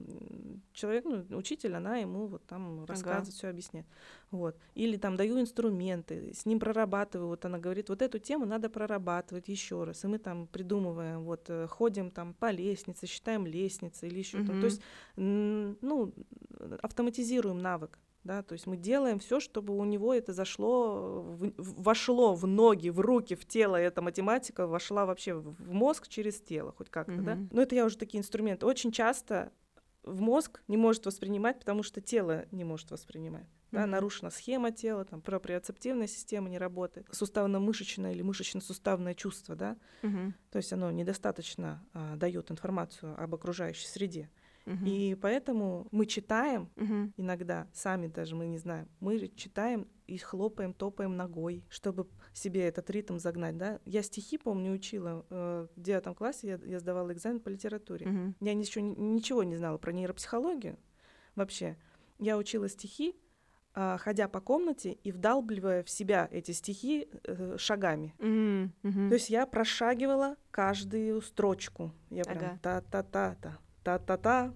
человек, ну, учитель, она ему вот там рассказывает, ага. все объясняет. Вот. Или там даю инструменты, с ним прорабатываю. Вот она говорит, вот эту тему надо прорабатывать еще раз. И мы там придумываем, вот э, ходим там по лестнице, считаем лестницы или еще mm-hmm. то. То есть, ну, автоматизируем навык да, то есть мы делаем все, чтобы у него это зашло, в, вошло в ноги, в руки, в тело, эта математика вошла вообще в мозг через тело, хоть как-то, mm-hmm. да. Но это я уже такие инструменты. Очень часто в мозг не может воспринимать, потому что тело не может воспринимать. Да, mm-hmm. нарушена схема тела, там проприоцептивная система не работает, суставно-мышечное или мышечно-суставное чувство, да, mm-hmm. то есть оно недостаточно а, дает информацию об окружающей среде. Угу. И поэтому мы читаем угу. иногда, сами даже мы не знаем, мы читаем и хлопаем, топаем ногой, чтобы себе этот ритм загнать, да. Я стихи, помню, учила э, в девятом классе, я, я сдавала экзамен по литературе. Угу. Я еще ничего не знала про нейропсихологию вообще. Я учила стихи, э, ходя по комнате и вдалбливая в себя эти стихи э, шагами. Mm-hmm. Mm-hmm. То есть я прошагивала каждую строчку. Я прям ага. та-та-та-та, та-та-та,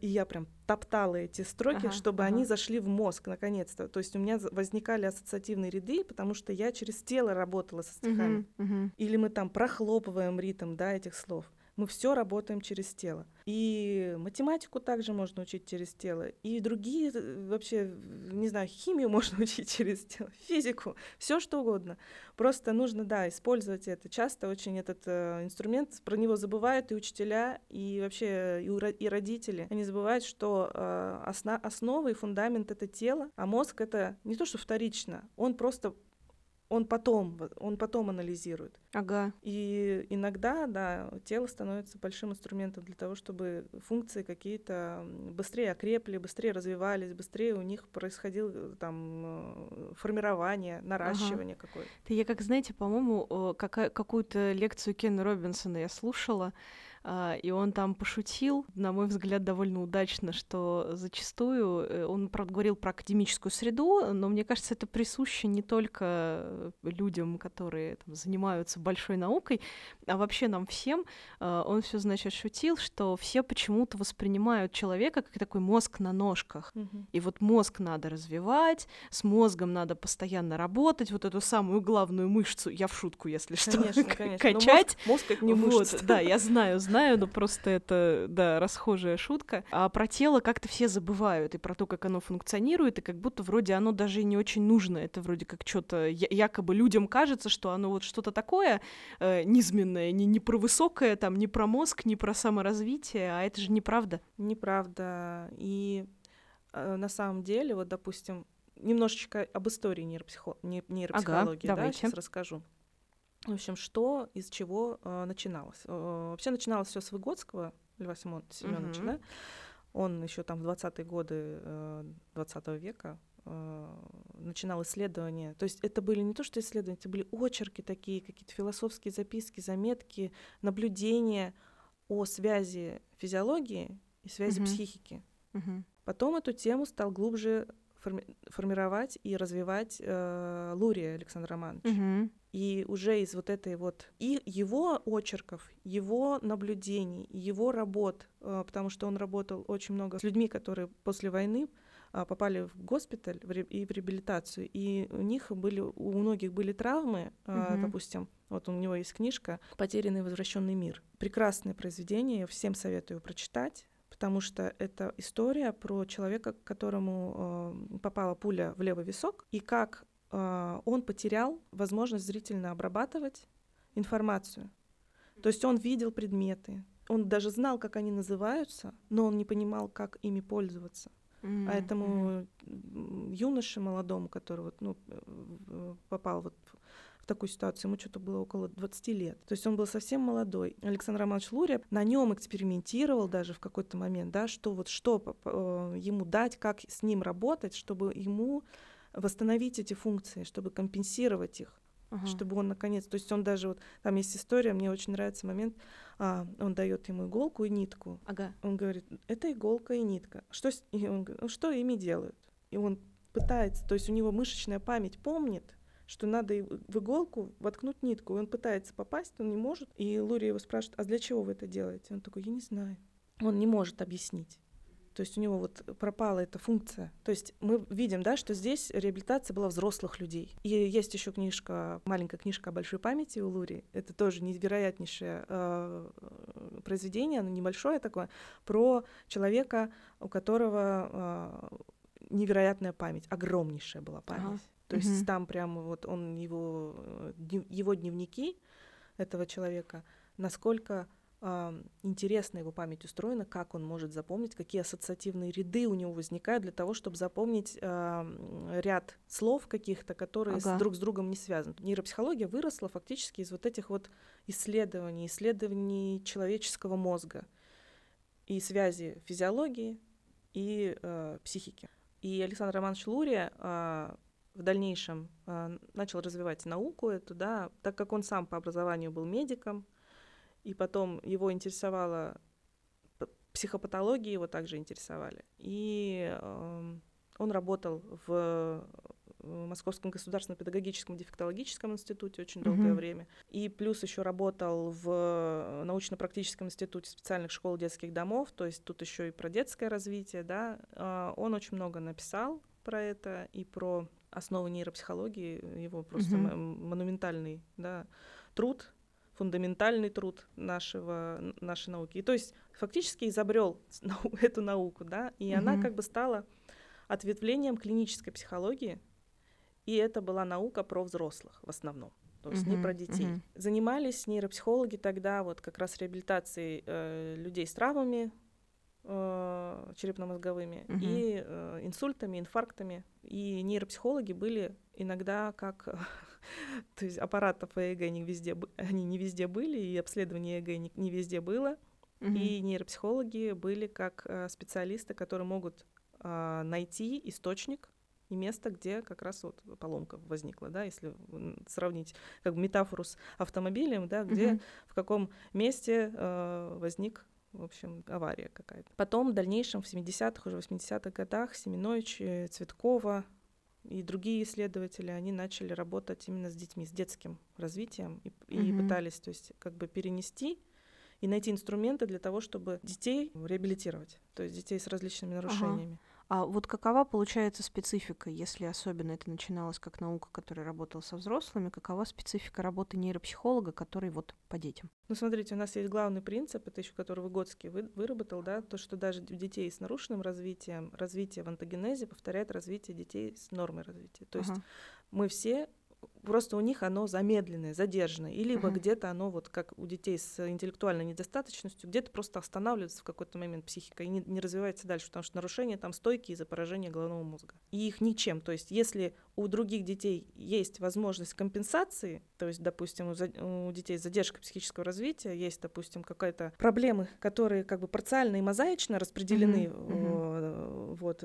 и я прям топтала эти строки, ага, чтобы ага. они зашли в мозг наконец-то. То есть у меня возникали ассоциативные ряды, потому что я через тело работала со стихами. Угу, угу. Или мы там прохлопываем ритм да, этих слов. Мы все работаем через тело. И математику также можно учить через тело. И другие э, вообще, не знаю, химию можно учить через тело, физику, все что угодно. Просто нужно, да, использовать это. Часто очень этот э, инструмент, про него забывают и учителя, и вообще и, и родители. Они забывают, что э, основа и фундамент — это тело, а мозг — это не то, что вторично, он просто он потом, он потом анализирует. Ага. И иногда, да, тело становится большим инструментом для того, чтобы функции какие-то быстрее окрепли, быстрее развивались, быстрее у них происходило э, там э, формирование, наращивание ага. какое-то. Я как, знаете, по-моему, какую-то лекцию Кена Робинсона я слушала, и он там пошутил, на мой взгляд, довольно удачно, что зачастую э, он, правда, говорил про академическую среду, но мне кажется, это присуще не только людям, которые там, занимаются большой наукой, а вообще нам всем. А, он все, значит, шутил, что все почему-то воспринимают человека как такой мозг на ножках. Угу. И вот мозг надо развивать, с мозгом надо постоянно работать, вот эту самую главную мышцу, я в шутку, если что, конечно, конечно. качать. мозг, мозг это не мышца. Вот, да, я знаю, знаю, но просто это, да, расхожая шутка. А про тело как-то все забывают, и про то, как оно функционирует, и как будто вроде оно даже и не очень нужно. Это вроде как что-то, якобы людям кажется, что оно вот что-то такое э, низменное, не, не про высокое, там, не про мозг, не про саморазвитие, а это же неправда. Неправда. И э, на самом деле, вот, допустим, немножечко об истории нейропсихо... нейропсихологии, ага, да, сейчас расскажу. В общем, что из чего э, начиналось? Э, вообще начиналось все с Выгодского Льва Семен, Семеновича, mm-hmm. да? Он еще там в 20-е годы э, 20 века э, начинал исследования. То есть это были не то, что исследования, это были очерки такие, какие-то философские записки, заметки, наблюдения о связи физиологии и связи mm-hmm. психики. Mm-hmm. Потом эту тему стал глубже форми- формировать и развивать э, Лурия Александр Романович. Mm-hmm. И уже из вот этой вот и его очерков, его наблюдений, его работ, э, потому что он работал очень много с людьми, которые после войны э, попали в госпиталь и в реабилитацию, и у них были, у многих были травмы, mm-hmm. допустим, вот у него есть книжка «Потерянный возвращенный мир». Прекрасное произведение, я всем советую прочитать потому что это история про человека, которому э, попала пуля в левый висок, и как он потерял возможность зрительно обрабатывать информацию. То есть он видел предметы, он даже знал, как они называются, но он не понимал, как ими пользоваться. Mm-hmm. А этому юноше молодому, который вот, ну, попал вот в такую ситуацию, ему что-то было около 20 лет. То есть он был совсем молодой. Александр Романович Лурия на нем экспериментировал даже в какой-то момент, да, что вот что э, ему дать, как с ним работать, чтобы ему восстановить эти функции, чтобы компенсировать их. Uh-huh. чтобы он наконец, то есть он даже вот там есть история, мне очень нравится момент, а, он дает ему иголку и нитку, ага. он говорит, это иголка и нитка, что с... и он говорит, «Ну, что ими делают, и он пытается, то есть у него мышечная память помнит, что надо в иголку воткнуть нитку, и он пытается попасть, он не может, и Лури его спрашивает, а для чего вы это делаете, он такой, я не знаю, он не может объяснить. То есть у него вот пропала эта функция. То есть мы видим, да, что здесь реабилитация была взрослых людей. И есть еще книжка, маленькая книжка о большой памяти у Лури. Это тоже невероятнейшее э, произведение, оно небольшое такое, про человека, у которого э, невероятная память, огромнейшая была память. Ага. То есть угу. там прямо вот он его э, его дневники этого человека, насколько э, интересно его память устроена, как он может запомнить, какие ассоциативные ряды у него возникают для того, чтобы запомнить э, ряд слов каких-то, которые ага. с, друг с другом не связаны. Нейропсихология выросла фактически из вот этих вот исследований, исследований человеческого мозга и связи физиологии и э, психики. И Александр Романович Лурия э, в дальнейшем э, начал развивать науку эту, да, так как он сам по образованию был медиком, и потом его интересовала психопатология, его также интересовали. И э, он работал в Московском государственном педагогическом дефектологическом институте очень долгое mm-hmm. время. И плюс еще работал в научно-практическом институте специальных школ детских домов, то есть тут еще и про детское развитие, да. Э, он очень много написал про это и про основы нейропсихологии, его просто mm-hmm. монументальный да, труд фундаментальный труд нашего, нашей науки. И то есть фактически изобрел эту науку, да, и угу. она как бы стала ответвлением клинической психологии, и это была наука про взрослых в основном, то есть uh-huh, не про детей. Uh-huh. Занимались нейропсихологи тогда вот как раз реабилитацией э, людей с травмами э, черепно-мозговыми uh-huh. и э, инсультами, инфарктами. И нейропсихологи были иногда как То есть аппаратов ЭЭГ не везде, они не везде были, и обследование ЭЭГ не, не везде было. Угу. И нейропсихологи были как э, специалисты, которые могут э, найти источник и место, где как раз вот поломка возникла, да, если сравнить как бы метафору с автомобилем, да, где угу. в каком месте э, возник в общем, авария какая-то. Потом в дальнейшем, в 70-х, уже 80-х годах Семенович, Цветкова, и другие исследователи, они начали работать именно с детьми, с детским развитием и, mm-hmm. и пытались, то есть, как бы перенести и найти инструменты для того, чтобы детей реабилитировать, то есть детей с различными нарушениями. Ага. А вот какова получается специфика, если особенно это начиналось как наука, которая работала со взрослыми, какова специфика работы нейропсихолога, который вот по детям? Ну, смотрите, у нас есть главный принцип, это еще который Выгодский вы, выработал, да, то, что даже у детей с нарушенным развитием, развитие в антогенезе повторяет развитие детей с нормой развития. То ага. есть мы все просто у них оно замедленное, задержанное, и либо uh-huh. где-то оно вот как у детей с интеллектуальной недостаточностью, где-то просто останавливается в какой-то момент психика и не, не развивается дальше, потому что нарушения там стойкие из-за поражения головного мозга. И их ничем. То есть если у других детей есть возможность компенсации, то есть, допустим, у, за, у детей с задержкой психического развития есть, допустим, какая-то проблемы, которые как бы парциально и мозаично распределены, uh-huh. Uh-huh. вот,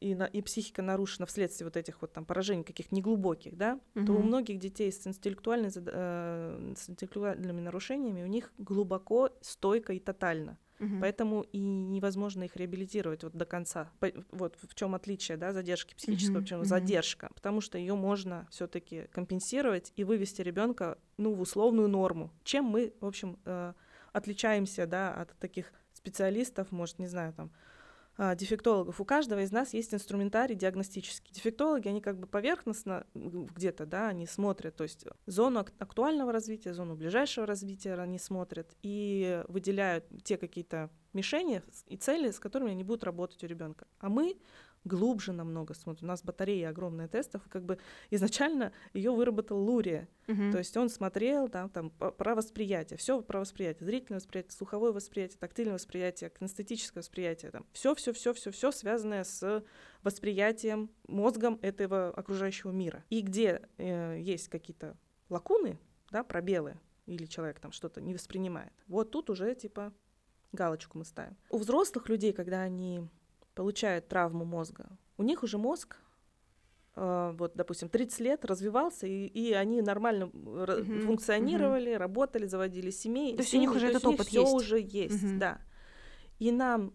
и, на, и психика нарушена вследствие вот этих вот там поражений каких-то неглубоких, да, uh-huh. то у многих детей с, интеллектуальной, э, с интеллектуальными нарушениями у них глубоко, стойко и тотально. Угу. Поэтому и невозможно их реабилитировать вот до конца. Вот в чем отличие, да, задержки психического, угу. почему угу. задержка, потому что ее можно все-таки компенсировать и вывести ребенка, ну, в условную норму. Чем мы, в общем, э, отличаемся, да, от таких специалистов, может, не знаю, там, дефектологов. У каждого из нас есть инструментарий диагностический. Дефектологи, они как бы поверхностно где-то, да, они смотрят, то есть зону актуального развития, зону ближайшего развития они смотрят и выделяют те какие-то мишени и цели, с которыми они будут работать у ребенка. А мы глубже намного смотрит. У нас батарея огромная тестов, как бы изначально ее выработал Лурия. Uh-huh. То есть он смотрел там, там про восприятие, все про восприятие, зрительное восприятие, слуховое восприятие, тактильное восприятие, кинестетическое восприятие, там все, все, все, все, все связанное с восприятием мозгом этого окружающего мира. И где э, есть какие-то лакуны, да, пробелы, или человек там что-то не воспринимает, вот тут уже типа галочку мы ставим. У взрослых людей, когда они получают травму мозга, у них уже мозг, э, вот, допустим, 30 лет развивался, и, и они нормально mm-hmm. функционировали, mm-hmm. работали, заводили семей. То есть у них уже этот опыт есть. уже есть, mm-hmm. да. И нам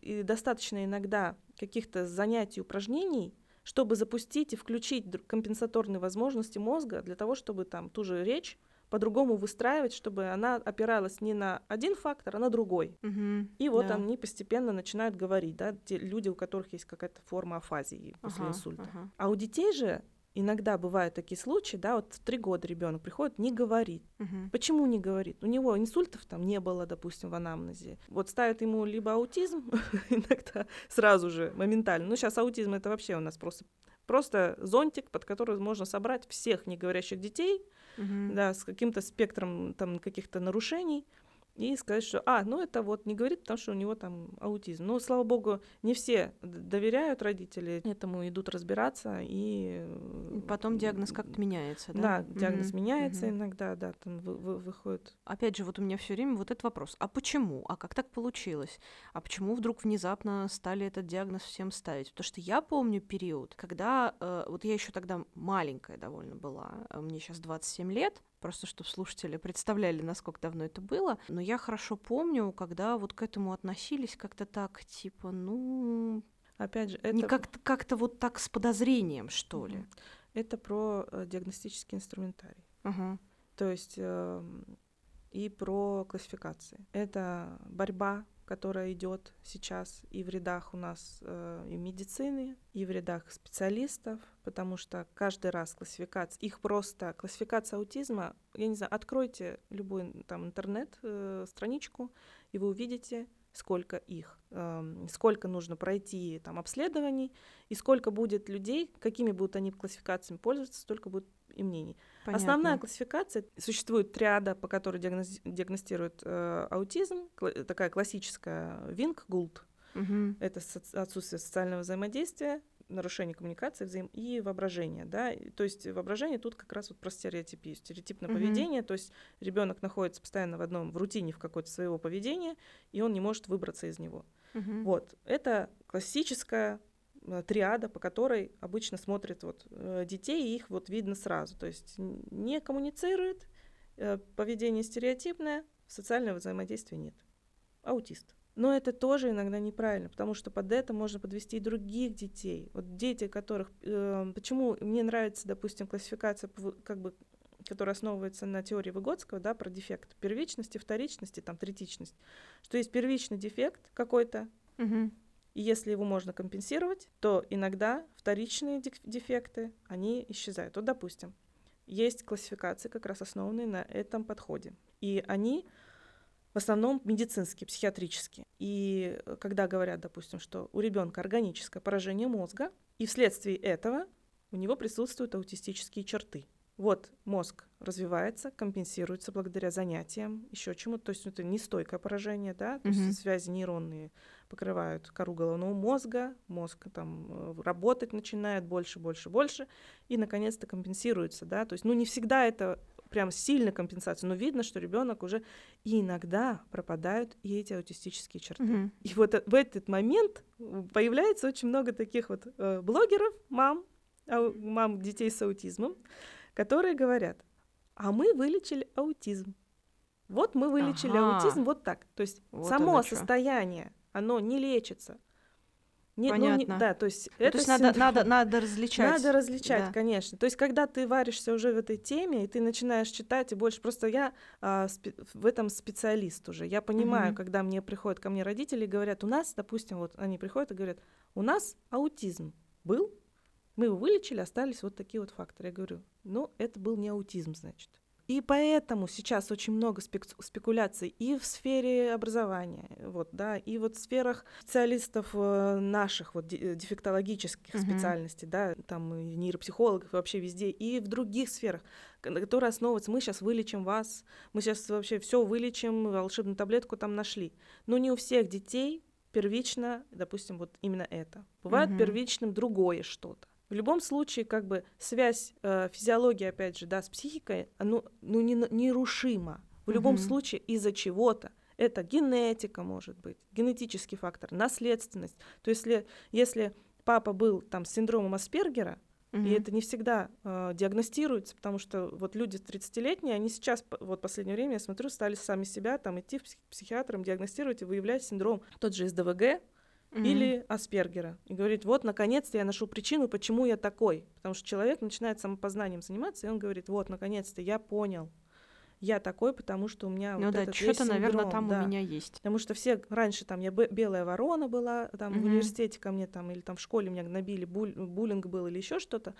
и достаточно иногда каких-то занятий, упражнений, чтобы запустить и включить компенсаторные возможности мозга для того, чтобы там ту же речь по-другому выстраивать, чтобы она опиралась не на один фактор, а на другой. Угу, и вот да. они постепенно начинают говорить, да, те люди, у которых есть какая-то форма афазии после ага, инсульта. Ага. А у детей же иногда бывают такие случаи, да, вот в три года ребенок приходит, не говорит. Угу. Почему не говорит? У него инсультов там не было, допустим, в анамнезе. Вот ставят ему либо аутизм иногда сразу же, моментально. Ну, сейчас аутизм это вообще у нас просто просто зонтик, под который можно собрать всех неговорящих детей, угу. да, с каким-то спектром там каких-то нарушений, и сказать, что, а, ну это вот не говорит, потому что у него там аутизм. Ну, слава богу, не все доверяют родители этому, идут разбираться, и... Потом диагноз как-то меняется, да? Да, диагноз угу. меняется угу. иногда, да, там вы, вы, выходит. Опять же, вот у меня все время вот этот вопрос, а почему? А как так получилось? А почему вдруг внезапно стали этот диагноз всем ставить? Потому что я помню период, когда, э, вот я еще тогда маленькая довольно была, а мне сейчас 27 лет, просто чтобы слушатели представляли, насколько давно это было. Но я хорошо помню, когда вот к этому относились как-то так, типа, ну... Опять же, это... Не как-то, как-то вот так с подозрением, что ли. Это про э, диагностический инструментарий. Uh-huh. То есть э, и про классификации. Это борьба которая идет сейчас и в рядах у нас э, и медицины, и в рядах специалистов, потому что каждый раз классификация, их просто классификация аутизма, я не знаю, откройте любой там интернет э, страничку, и вы увидите, сколько их, э, сколько нужно пройти там обследований, и сколько будет людей, какими будут они классификациями пользоваться, столько будет и мнений. Понятно. Основная классификация, существует триада, по которой диагноз, диагностируют э, аутизм, кла- такая классическая Винг, Гулд. Угу. Это со- отсутствие социального взаимодействия, нарушение коммуникации взаим... и воображение. Да? То есть воображение тут как раз вот про стереотипию, стереотипное угу. поведение. То есть ребенок находится постоянно в одном, в рутине в какой-то своего поведения, и он не может выбраться из него. Угу. Вот. Это классическая триада, по которой обычно смотрят вот э, детей, и их вот видно сразу. То есть не коммуницирует, э, поведение стереотипное, социального взаимодействия нет. Аутист. Но это тоже иногда неправильно, потому что под это можно подвести и других детей. Вот дети, которых... Э, почему мне нравится, допустим, классификация, как бы, которая основывается на теории Выгодского, да, про дефект первичности, вторичности, там, третичность, что есть первичный дефект какой-то, угу. И если его можно компенсировать, то иногда вторичные дефекты, они исчезают. Вот, допустим, есть классификации, как раз основанные на этом подходе. И они в основном медицинские, психиатрические. И э, когда говорят, допустим, что у ребенка органическое поражение мозга, и вследствие этого у него присутствуют аутистические черты. Вот мозг развивается, компенсируется благодаря занятиям, еще чему-то. То есть это нестойкое поражение, да, то mm-hmm. есть связи нейронные покрывают кору головного мозга, мозг там э, работать начинает больше, больше, больше, и наконец-то компенсируется, да. То есть, ну не всегда это прям сильно компенсация, но видно, что ребенок уже и иногда пропадают и эти аутистические черты. Mm-hmm. И вот э, в этот момент появляется очень много таких вот э, блогеров, мам, мам детей с аутизмом, которые говорят, а мы вылечили аутизм. Вот мы вылечили ага. аутизм вот так. То есть вот само состояние, оно не лечится. Не, Понятно. Ну, не, да, то есть ну, это то есть надо, надо, надо различать. Надо различать, да. конечно. То есть когда ты варишься уже в этой теме, и ты начинаешь читать, и больше просто я а, спе- в этом специалист уже. Я понимаю, угу. когда мне приходят ко мне родители и говорят, у нас, допустим, вот они приходят и говорят, у нас аутизм был, мы его вылечили, остались вот такие вот факторы. Я говорю, ну, это был не аутизм, значит. И поэтому сейчас очень много спек спекуляций и в сфере образования, вот, да, и вот в сферах специалистов э, наших, вот, дефектологических mm-hmm. специальностей, да, там и нейропсихологов, и вообще везде, и в других сферах, которые основываются, мы сейчас вылечим вас, мы сейчас вообще все вылечим, волшебную таблетку там нашли. Но не у всех детей первично, допустим, вот именно это. Бывает mm-hmm. первичным другое что-то. В любом случае, как бы связь э, физиологии, опять же, да, с психикой, ну, ну не, нерушима. В любом mm-hmm. случае, из-за чего-то. Это генетика, может быть, генетический фактор, наследственность. То есть, если, если папа был там с синдромом Аспергера, mm-hmm. и это не всегда э, диагностируется, потому что вот люди 30-летние, они сейчас, вот в последнее время, я смотрю, стали сами себя там идти к психиатрам, диагностировать и выявлять синдром. Тот же СДВГ, mm-hmm. или Аспергера. И говорит, вот, наконец-то я нашел причину, почему я такой. Потому что человек начинает самопознанием заниматься, и он говорит, вот, наконец-то я понял, я такой, потому что у меня ну вот да, этот что-то, наверное, там да. у меня есть. Потому что все раньше там я белая ворона была, там mm-hmm. в университете ко мне там или там в школе меня гнобили, буль, буллинг был или еще что-то.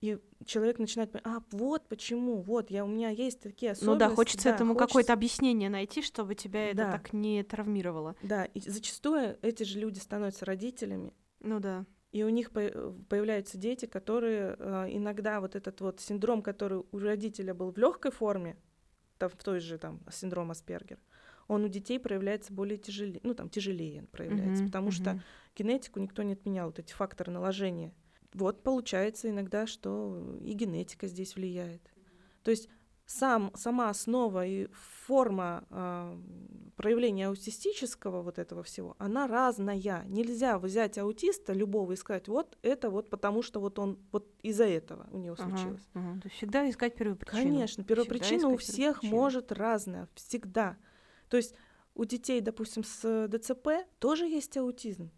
И человек начинает понимать, а вот почему, вот я у меня есть такие особенности. Ну да, хочется да, этому хочется... какое-то объяснение найти, чтобы тебя да. это так не травмировало. Да, и зачастую эти же люди становятся родителями. Ну да. И у них появляются дети, которые э, иногда вот этот вот синдром, который у родителя был в легкой форме, там, в той же там синдром Аспергер, он у детей проявляется более тяжелее, ну там тяжелее проявляется, mm-hmm, потому mm-hmm. что генетику никто не отменял, вот эти факторы наложения вот получается иногда, что и генетика здесь влияет. То есть сам, сама основа и форма э, проявления аутистического вот этого всего, она разная. Нельзя взять аутиста любого и сказать, вот это вот потому, что вот он вот из-за этого у него ага, случилось. Ага. То есть всегда искать первопричину. Конечно, первопричина у всех может разная, всегда. То есть у детей, допустим, с ДЦП тоже есть аутизм.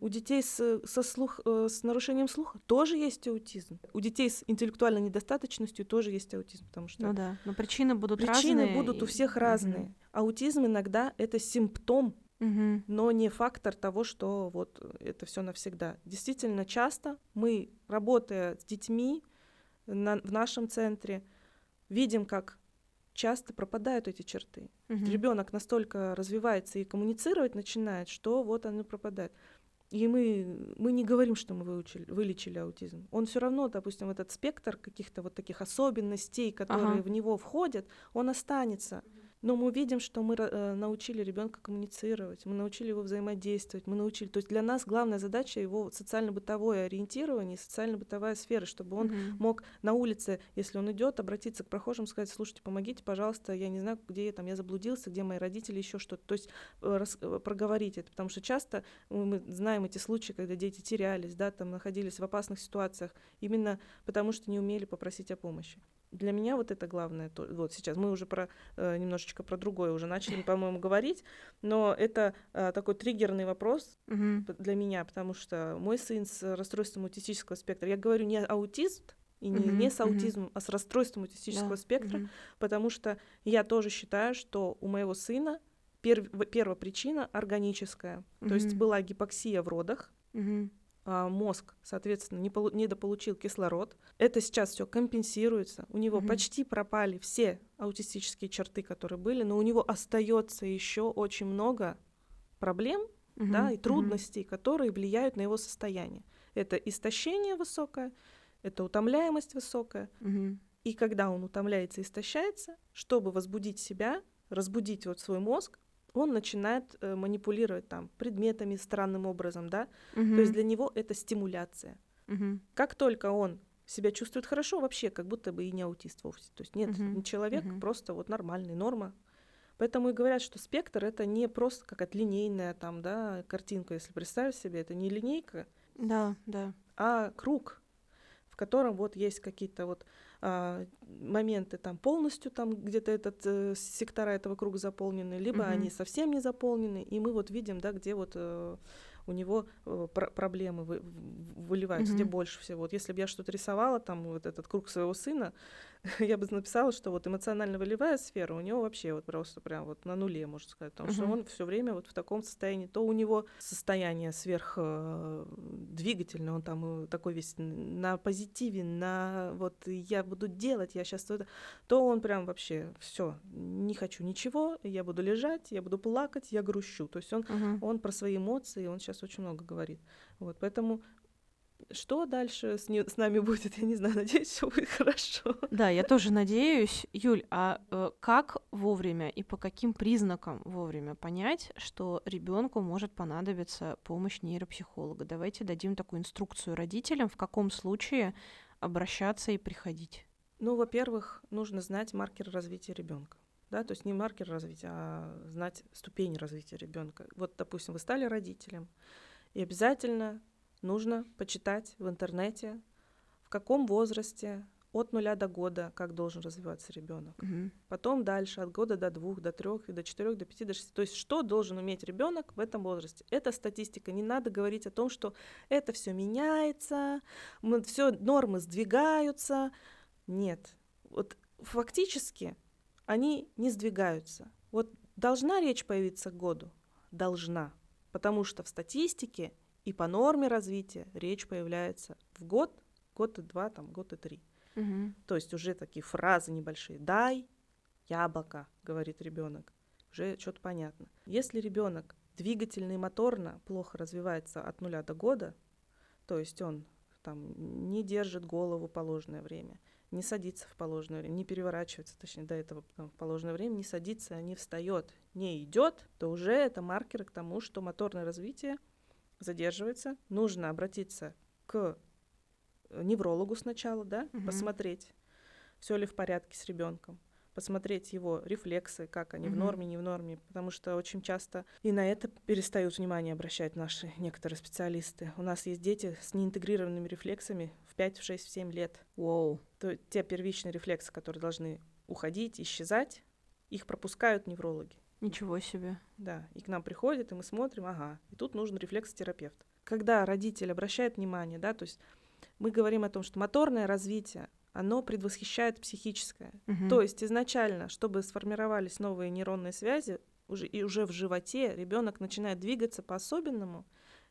У детей с, со слух, э, с нарушением слуха тоже есть аутизм. У детей с интеллектуальной недостаточностью тоже есть аутизм, потому что... Ну да, но причины будут причины разные. Причины будут у всех разные. Угу. Аутизм иногда это симптом, угу. но не фактор того, что вот это все навсегда. Действительно, часто мы, работая с детьми на, в нашем центре, видим, как часто пропадают эти черты. Угу. Ребенок настолько развивается и коммуницировать начинает, что вот оно пропадает. И мы, мы не говорим, что мы выучили, вылечили аутизм. Он все равно, допустим, этот спектр каких-то вот таких особенностей, которые ага. в него входят, он останется. Но мы видим, что мы э, научили ребенка коммуницировать, мы научили его взаимодействовать, мы научили. То есть для нас главная задача его социально-бытовое ориентирование, социально-бытовая сфера, чтобы он mm-hmm. мог на улице, если он идет, обратиться к прохожим, сказать: слушайте, помогите, пожалуйста, я не знаю, где я там, я заблудился, где мои родители, еще что-то. То есть э, рас, э, проговорить это, потому что часто мы знаем эти случаи, когда дети терялись, да, там находились в опасных ситуациях, именно потому что не умели попросить о помощи для меня вот это главное. То, вот сейчас мы уже про э, немножечко про другое уже начали, по-моему, говорить, но это э, такой триггерный вопрос mm-hmm. для меня, потому что мой сын с расстройством аутистического спектра, я говорю не аутист, и не, mm-hmm. не с аутизмом, mm-hmm. а с расстройством аутистического yeah. спектра, mm-hmm. потому что я тоже считаю, что у моего сына пер, первая причина органическая, mm-hmm. то есть была гипоксия в родах, mm-hmm мозг, соответственно, не полу- недополучил кислород. Это сейчас все компенсируется. У него mm-hmm. почти пропали все аутистические черты, которые были, но у него остается еще очень много проблем mm-hmm. да, и трудностей, mm-hmm. которые влияют на его состояние. Это истощение высокое, это утомляемость высокая. Mm-hmm. И когда он утомляется и истощается, чтобы возбудить себя, разбудить вот свой мозг, он начинает э, манипулировать там предметами странным образом, да. Угу. То есть для него это стимуляция. Угу. Как только он себя чувствует хорошо, вообще как будто бы и не аутист вовсе. То есть нет, угу. не человек, угу. просто вот нормальный, норма. Поэтому и говорят, что спектр это не просто какая-то линейная там, да, картинка, если представить себе, это не линейка, да, да, а круг, в котором вот есть какие-то вот а, моменты там полностью там где-то этот э, сектора этого круга заполнены, либо угу. они совсем не заполнены, и мы вот видим, да, где вот э, у него э, пр проблемы вы выливаются, угу. где больше всего. Вот если бы я что-то рисовала, там вот этот круг своего сына, я бы написала, что вот эмоционально-волевая сфера у него вообще вот просто прям вот на нуле, можно сказать, потому uh-huh. что он все время вот в таком состоянии, то у него состояние сверхдвигательное, он там такой весь на позитиве, на вот я буду делать, я сейчас это, то он прям вообще все, не хочу ничего, я буду лежать, я буду плакать, я грущу, то есть он, uh-huh. он про свои эмоции, он сейчас очень много говорит, вот, поэтому что дальше с, не, с нами будет, я не знаю, надеюсь, все будет хорошо. Да, я тоже надеюсь. Юль, а э, как вовремя и по каким признакам вовремя понять, что ребенку может понадобиться помощь нейропсихолога? Давайте дадим такую инструкцию родителям, в каком случае обращаться и приходить. Ну, во-первых, нужно знать маркер развития ребенка. Да, то есть не маркер развития, а знать ступень развития ребенка. Вот, допустим, вы стали родителем, и обязательно нужно почитать в интернете, в каком возрасте от нуля до года, как должен развиваться ребенок. Угу. Потом дальше, от года до двух, до трех, до четырех, до пяти, до шести. То есть, что должен уметь ребенок в этом возрасте? Это статистика. Не надо говорить о том, что это все меняется, все нормы сдвигаются. Нет. Вот фактически они не сдвигаются. Вот должна речь появиться к году? Должна. Потому что в статистике и по норме развития речь появляется в год, год и два, там, год и три. Угу. То есть уже такие фразы небольшие. Дай яблоко, говорит ребенок. Уже что-то понятно. Если ребенок двигательно и моторно плохо развивается от нуля до года, то есть он там не держит голову положенное время, не садится в положенное время, не переворачивается, точнее, до этого в положенное время, не садится, не встает, не идет, то уже это маркер к тому, что моторное развитие задерживается, нужно обратиться к э, неврологу сначала, да, угу. посмотреть, все ли в порядке с ребенком, посмотреть его рефлексы, как они угу. в норме, не в норме, потому что очень часто и на это перестают внимание обращать наши некоторые специалисты. У нас есть дети с неинтегрированными рефлексами в 5, в 6, в 7 лет. Wow. То те первичные рефлексы, которые должны уходить, исчезать, их пропускают неврологи. Ничего себе. Да, и к нам приходит, и мы смотрим, ага, и тут нужен рефлексотерапевт. Когда родитель обращает внимание, да, то есть мы говорим о том, что моторное развитие, оно предвосхищает психическое. Угу. То есть изначально, чтобы сформировались новые нейронные связи, уже, и уже в животе ребенок начинает двигаться по-особенному.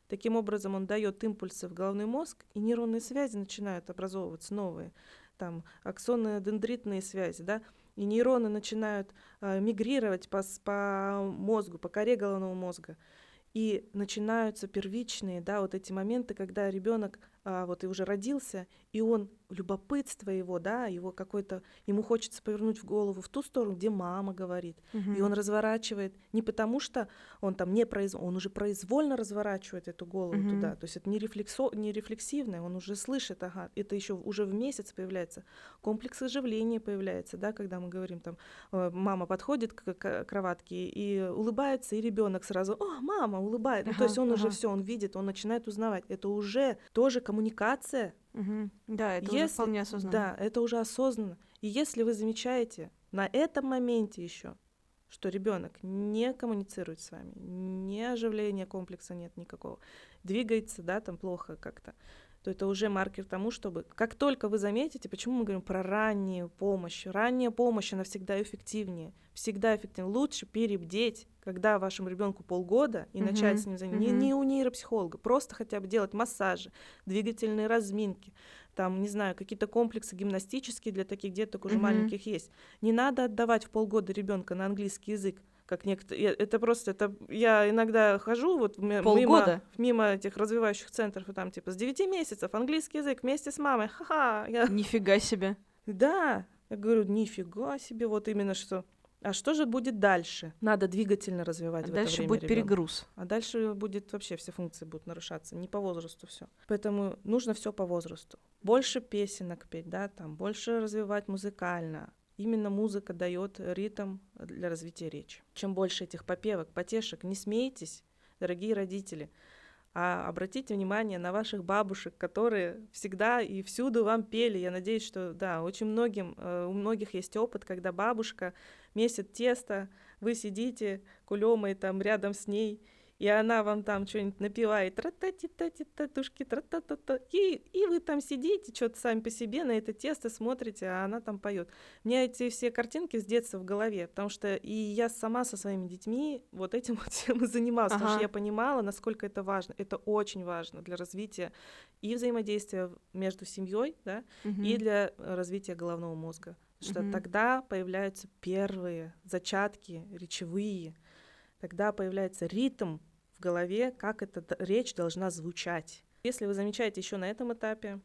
Таким образом, он дает импульсы в головной мозг, и нейронные связи начинают образовываться новые. Там аксонно-дендритные связи, да, и нейроны начинают э, мигрировать по, по мозгу, по коре головного мозга. И начинаются первичные, да, вот эти моменты, когда ребенок а, вот и уже родился, и он любопытство его, да, его какой-то, ему хочется повернуть в голову в ту сторону, где мама говорит, угу. и он разворачивает не потому что он там не произ, он уже произвольно разворачивает эту голову угу. туда, то есть это не рефлексо, не рефлексивное, он уже слышит, ага, это еще уже в месяц появляется, комплекс оживления появляется, да, когда мы говорим там, э, мама подходит к кроватке и улыбается, и ребенок сразу, о, мама улыбает, ага, ну, то есть он ага. уже все, он видит, он начинает узнавать, это уже тоже коммуникация. Угу. Да, это если, уже вполне осознанно. Да, это уже осознанно. И если вы замечаете на этом моменте еще, что ребенок не коммуницирует с вами, не оживления комплекса нет никакого, двигается, да, там плохо как-то, то это уже маркер тому, чтобы как только вы заметите, почему мы говорим про раннюю помощь, ранняя помощь, она всегда эффективнее, всегда эффективнее. Лучше перебдеть, когда вашему ребенку полгода, и uh-huh, начать с ним заниматься. Uh-huh. Не, не у нейропсихолога, просто хотя бы делать массажи, двигательные разминки, там, не знаю, какие-то комплексы гимнастические для таких деток уже uh-huh. маленьких есть. Не надо отдавать в полгода ребенка на английский язык как некоторые. Это просто, это я иногда хожу вот Полгода? мимо, мимо этих развивающих центров, и там типа с 9 месяцев английский язык вместе с мамой, ха-ха. Я... Нифига себе. Да, я говорю, нифига себе, вот именно что. А что же будет дальше? Надо двигательно развивать а в дальше это время будет ребенка. перегруз. А дальше будет вообще все функции будут нарушаться. Не по возрасту все. Поэтому нужно все по возрасту. Больше песенок петь, да, там, больше развивать музыкально, Именно музыка дает ритм для развития речи. Чем больше этих попевок, потешек, не смейтесь, дорогие родители, а обратите внимание на ваших бабушек, которые всегда и всюду вам пели. Я надеюсь, что да, очень многим, э, у многих есть опыт, когда бабушка месит тесто, вы сидите кулемой там рядом с ней, и она вам там что-нибудь напевает, тра-та-ти-та-ти-та-тушки, тра-та-та-та, и, и вы там сидите, что-то сами по себе на это тесто смотрите, а она там поет. У меня эти все картинки с детства в голове, потому что и я сама со своими детьми вот этим вот всем и занималась, ага. потому что я понимала, насколько это важно. Это очень важно для развития и взаимодействия между семьей, да, угу. и для развития головного мозга. Что угу. тогда появляются первые зачатки речевые, тогда появляется ритм в голове, как эта речь должна звучать. Если вы замечаете еще на этом этапе,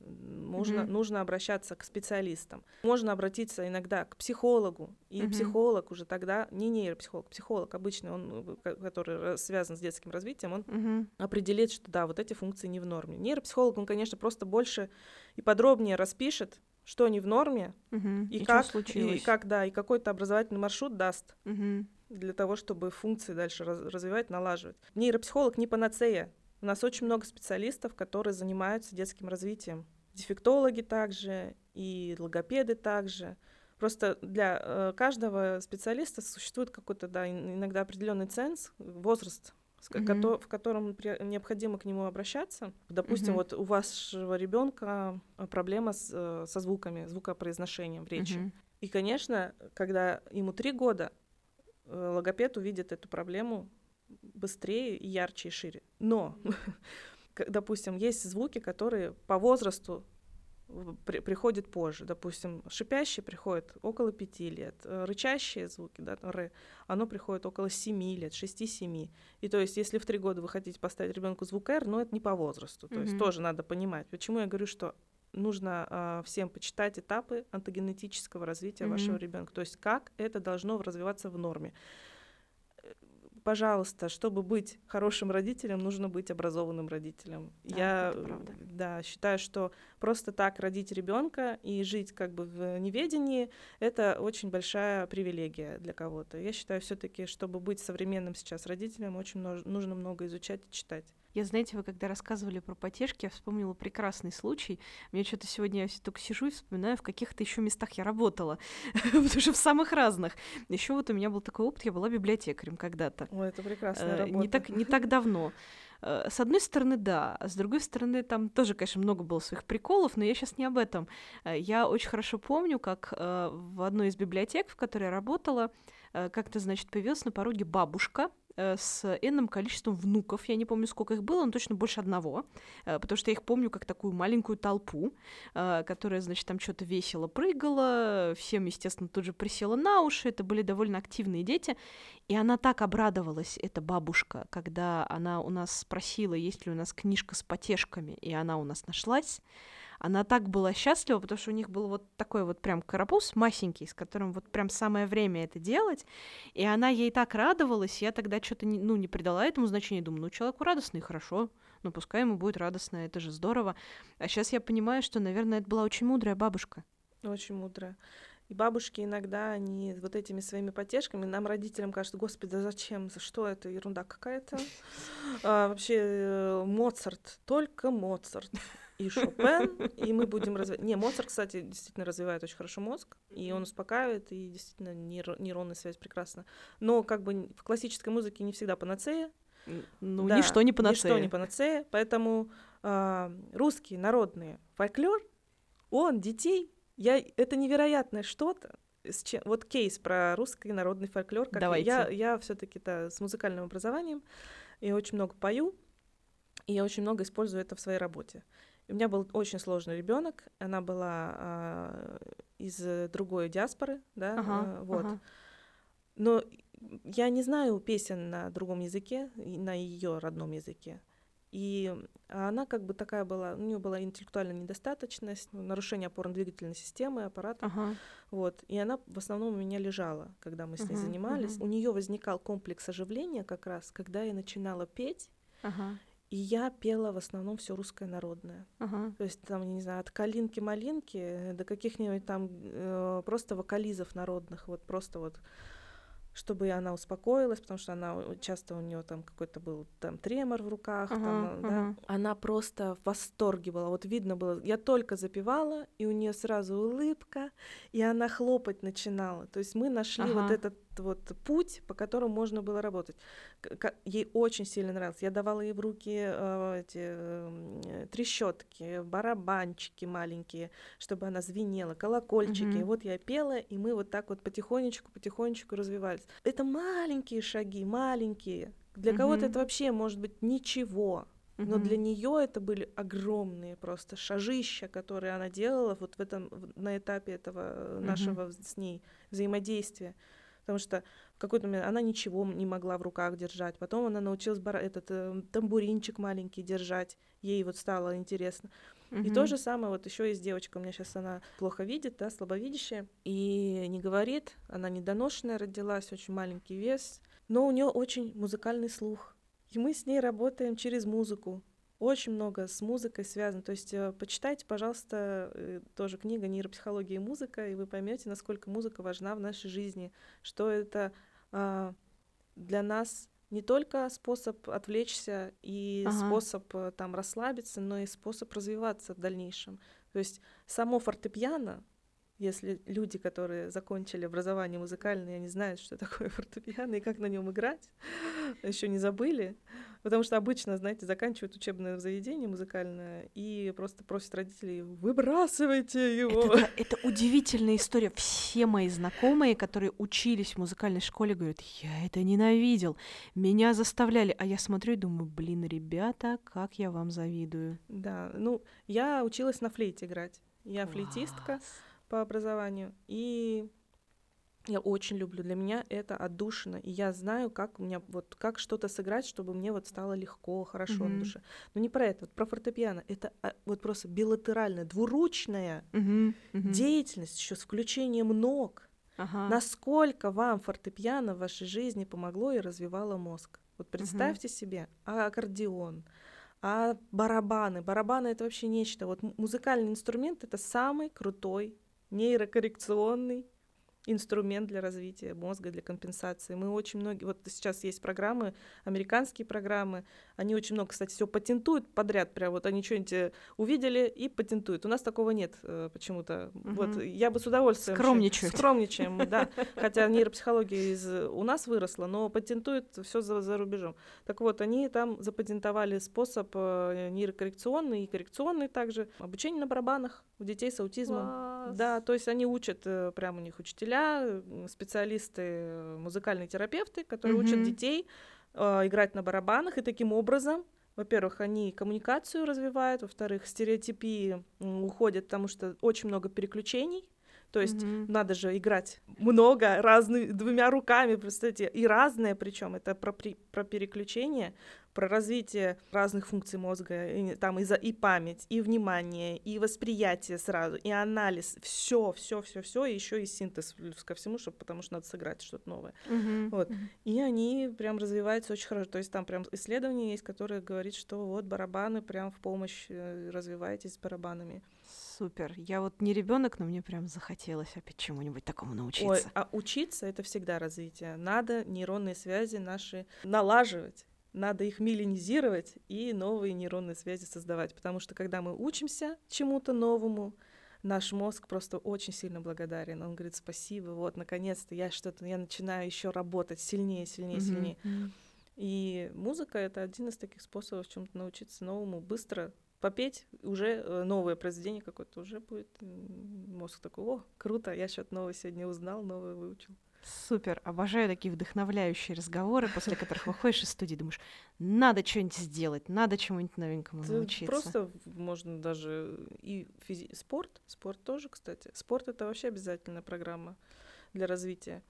можно, mm-hmm. нужно обращаться к специалистам. Можно обратиться иногда к психологу, и mm-hmm. психолог уже тогда, не нейропсихолог, психолог обычный, он, который связан с детским развитием, он mm-hmm. определит, что да, вот эти функции не в норме. Нейропсихолог, он, конечно, просто больше и подробнее распишет, что не в норме, mm-hmm. и, и, как, и как, да, и какой-то образовательный маршрут даст. Mm-hmm для того, чтобы функции дальше раз развивать, налаживать. Нейропсихолог не панацея. У нас очень много специалистов, которые занимаются детским развитием. Дефектологи также, и логопеды также. Просто для э, каждого специалиста существует какой-то, да, иногда определенный ценз, возраст, mm-hmm. в котором необходимо к нему обращаться. Допустим, mm-hmm. вот у вашего ребенка э, проблема с, э, со звуками, звукопроизношением в речи. Mm-hmm. И, конечно, когда ему три года, логопед увидит эту проблему быстрее, и ярче и шире. Но, допустим, есть звуки, которые по возрасту при, приходят позже. Допустим, шипящий приходит около пяти лет, э, рычащие звуки, да, р, оно приходит около семи лет, шести-семи. И то есть, если в три года вы хотите поставить ребенку звук R, но это не по возрасту. То mm-hmm. есть тоже надо понимать. Почему я говорю, что нужно э, всем почитать этапы антогенетического развития mm-hmm. вашего ребенка, то есть как это должно развиваться в норме. Пожалуйста, чтобы быть хорошим родителем, нужно быть образованным родителем. Да, Я да, считаю, что просто так родить ребенка и жить как бы в неведении это очень большая привилегия для кого-то. Я считаю, все-таки, чтобы быть современным сейчас родителем, очень нужно много изучать и читать. Я, знаете, вы когда рассказывали про потешки, я вспомнила прекрасный случай. Мне что-то сегодня я только сижу и вспоминаю, в каких-то еще местах я работала, потому что в самых разных. Еще вот у меня был такой опыт, я была библиотекарем когда-то. Ой, это прекрасная работа. Не так, не так давно. Э, с одной стороны, да, а с другой стороны, там тоже, конечно, много было своих приколов, но я сейчас не об этом. Э, я очень хорошо помню, как э, в одной из библиотек, в которой я работала, как-то, значит, появилась на пороге бабушка, Э, с энным количеством внуков. Я не помню, сколько их было, но точно больше одного, э, потому что я их помню как такую маленькую толпу, э, которая, значит, там что-то весело прыгала, всем, естественно, тут же присела на уши, это были довольно активные дети, и она так обрадовалась, эта бабушка, когда она у нас спросила, есть ли у нас книжка с потешками, и она у нас нашлась, она так была счастлива, потому что у них был вот такой вот прям карапуз масенький, с которым вот прям самое время это делать, и она ей так радовалась, я тогда что-то не, ну, не придала этому значения, думаю, ну, человеку радостно и хорошо, ну, пускай ему будет радостно, это же здорово. А сейчас я понимаю, что, наверное, это была очень мудрая бабушка. Очень мудрая. И бабушки иногда, они вот этими своими потешками, нам, родителям, кажется, господи, да зачем, за что это, ерунда какая-то. А, вообще, э, Моцарт, только Моцарт и Шопен, и мы будем развивать... Не, Моцарт, кстати, действительно развивает очень хорошо мозг, и он успокаивает, и действительно нейро... нейронная связь прекрасна. Но как бы в классической музыке не всегда панацея. Ну, да, ничто не панацея. Ничто не панацея, поэтому э, русский народный фольклор, он детей, я, это невероятное что-то, с чем, вот кейс про русский народный фольклор. Как Давайте. Я, я все-таки с музыкальным образованием, и очень много пою, и я очень много использую это в своей работе. У меня был очень сложный ребенок. Она была а, из другой диаспоры, да, ага, а, вот. Ага. Но я не знаю песен на другом языке, на ее родном языке. И она как бы такая была, у нее была интеллектуальная недостаточность, нарушение опорно-двигательной системы, аппарата. Ага. Вот. И она в основном у меня лежала, когда мы с ней uh занимались. uh У нее возникал комплекс оживления как раз, когда я начинала петь. Ага. И я пела в основном все русское народное. Ага. То есть там, не знаю, от калинки-малинки до каких-нибудь там э, просто вокализов народных, вот просто вот чтобы она успокоилась, потому что она часто у нее там какой-то был там тремор в руках, ага, там, ага. да. Она просто в восторге была. Вот видно было, я только запевала, и у нее сразу улыбка, и она хлопать начинала. То есть мы нашли ага. вот этот вот путь, по которому можно было работать. Ей очень сильно нравилось. Я давала ей в руки э, эти э, трещотки, барабанчики маленькие, чтобы она звенела, колокольчики. Mm-hmm. И вот я пела, и мы вот так вот потихонечку, потихонечку развивались. Это маленькие шаги, маленькие. Для mm-hmm. кого-то это вообще может быть ничего. Но mm-hmm. для нее это были огромные просто шажища, которые она делала вот в этом на этапе этого mm-hmm. нашего с ней взаимодействия. Потому что в какой-то момент она ничего не могла в руках держать. Потом она научилась бар- этот э, тамбуринчик маленький держать. Ей вот стало интересно. Mm-hmm. И то же самое вот еще есть девочка, у меня сейчас она плохо видит, да, слабовидящая, и не говорит, она недоношенная родилась, очень маленький вес, но у нее очень музыкальный слух. И мы с ней работаем через музыку. Очень много с музыкой связано. То есть э, почитайте, пожалуйста, э, тоже книга «Нейропсихология и музыка», и вы поймете, насколько музыка важна в нашей жизни, что это а, для нас не только способ отвлечься и ага. способ э, там расслабиться, но и способ развиваться в дальнейшем. То есть само фортепиано если люди, которые закончили образование музыкальное, они знают, что такое фортепиано и как на нем играть, еще не забыли. Потому что обычно, знаете, заканчивают учебное заведение музыкальное и просто просят родителей выбрасывайте его. Это, это удивительная история. Все мои знакомые, которые учились в музыкальной школе, говорят, я это ненавидел, меня заставляли. А я смотрю и думаю, блин, ребята, как я вам завидую. Да, ну, я училась на флейте играть. Я Класс. флейтистка по образованию. И я очень люблю. Для меня это отдушина. И я знаю, как у меня вот как что-то сыграть, чтобы мне вот стало легко, хорошо mm-hmm. на душе. Но не про это, вот про фортепиано. Это а, вот просто билатеральная, двуручная mm-hmm. Mm-hmm. деятельность еще с включением ног. Ага. Насколько вам фортепиано в вашей жизни помогло и развивало мозг? Вот представьте mm-hmm. себе, а аккордеон, а барабаны. Барабаны это вообще нечто. Вот музыкальный инструмент это самый крутой нейрокоррекционный инструмент для развития мозга, для компенсации. Мы очень многие, вот сейчас есть программы, американские программы, они очень много, кстати, все патентуют подряд, прям вот они что-нибудь э, увидели и патентуют. У нас такого нет э, почему-то. Угу. Вот я бы с удовольствием... Скромничают. Скромничаем да. Хотя нейропсихология из, у нас выросла, но патентуют все за, за рубежом. Так вот, они там запатентовали способ э, нейрокоррекционный и коррекционный также. Обучение на барабанах у детей с аутизмом. Класс. Да, то есть они учат, прям у них учителя, специалисты, музыкальные терапевты, которые угу. учат детей э, играть на барабанах, и таким образом, во-первых, они коммуникацию развивают, во-вторых, стереотипии уходят, потому что очень много переключений, то есть mm-hmm. надо же играть много разными двумя руками, представьте, и разное, причем это про, про переключение, про развитие разных функций мозга, и, там и, за, и память, и внимание, и восприятие сразу, и анализ, все, все, все, все, и еще и синтез плюс ко всему, чтобы, потому что надо сыграть что-то новое. Mm-hmm. Вот. Mm-hmm. И они прям развиваются очень хорошо. То есть там прям исследования есть, которые говорят, что вот барабаны прям в помощь э, развиваетесь с барабанами. Супер. Я вот не ребенок, но мне прям захотелось опять чему-нибудь такому научиться. Ой, а учиться это всегда развитие. Надо нейронные связи наши налаживать надо их миллинизировать и новые нейронные связи создавать, потому что когда мы учимся чему-то новому, наш мозг просто очень сильно благодарен. Он говорит спасибо, вот наконец-то я что-то, я начинаю еще работать сильнее, сильнее, mm-hmm. сильнее. И музыка это один из таких способов чем-то научиться новому быстро попеть уже э, новое произведение какое-то уже будет мозг такой, о, круто, я что-то новое сегодня узнал, новое выучил. Супер, обожаю такие вдохновляющие разговоры, после которых выходишь из студии, думаешь, надо что-нибудь сделать, надо чему-нибудь новенькому Ты научиться. Просто можно даже и физи... спорт, спорт тоже, кстати. Спорт это вообще обязательная программа для развития.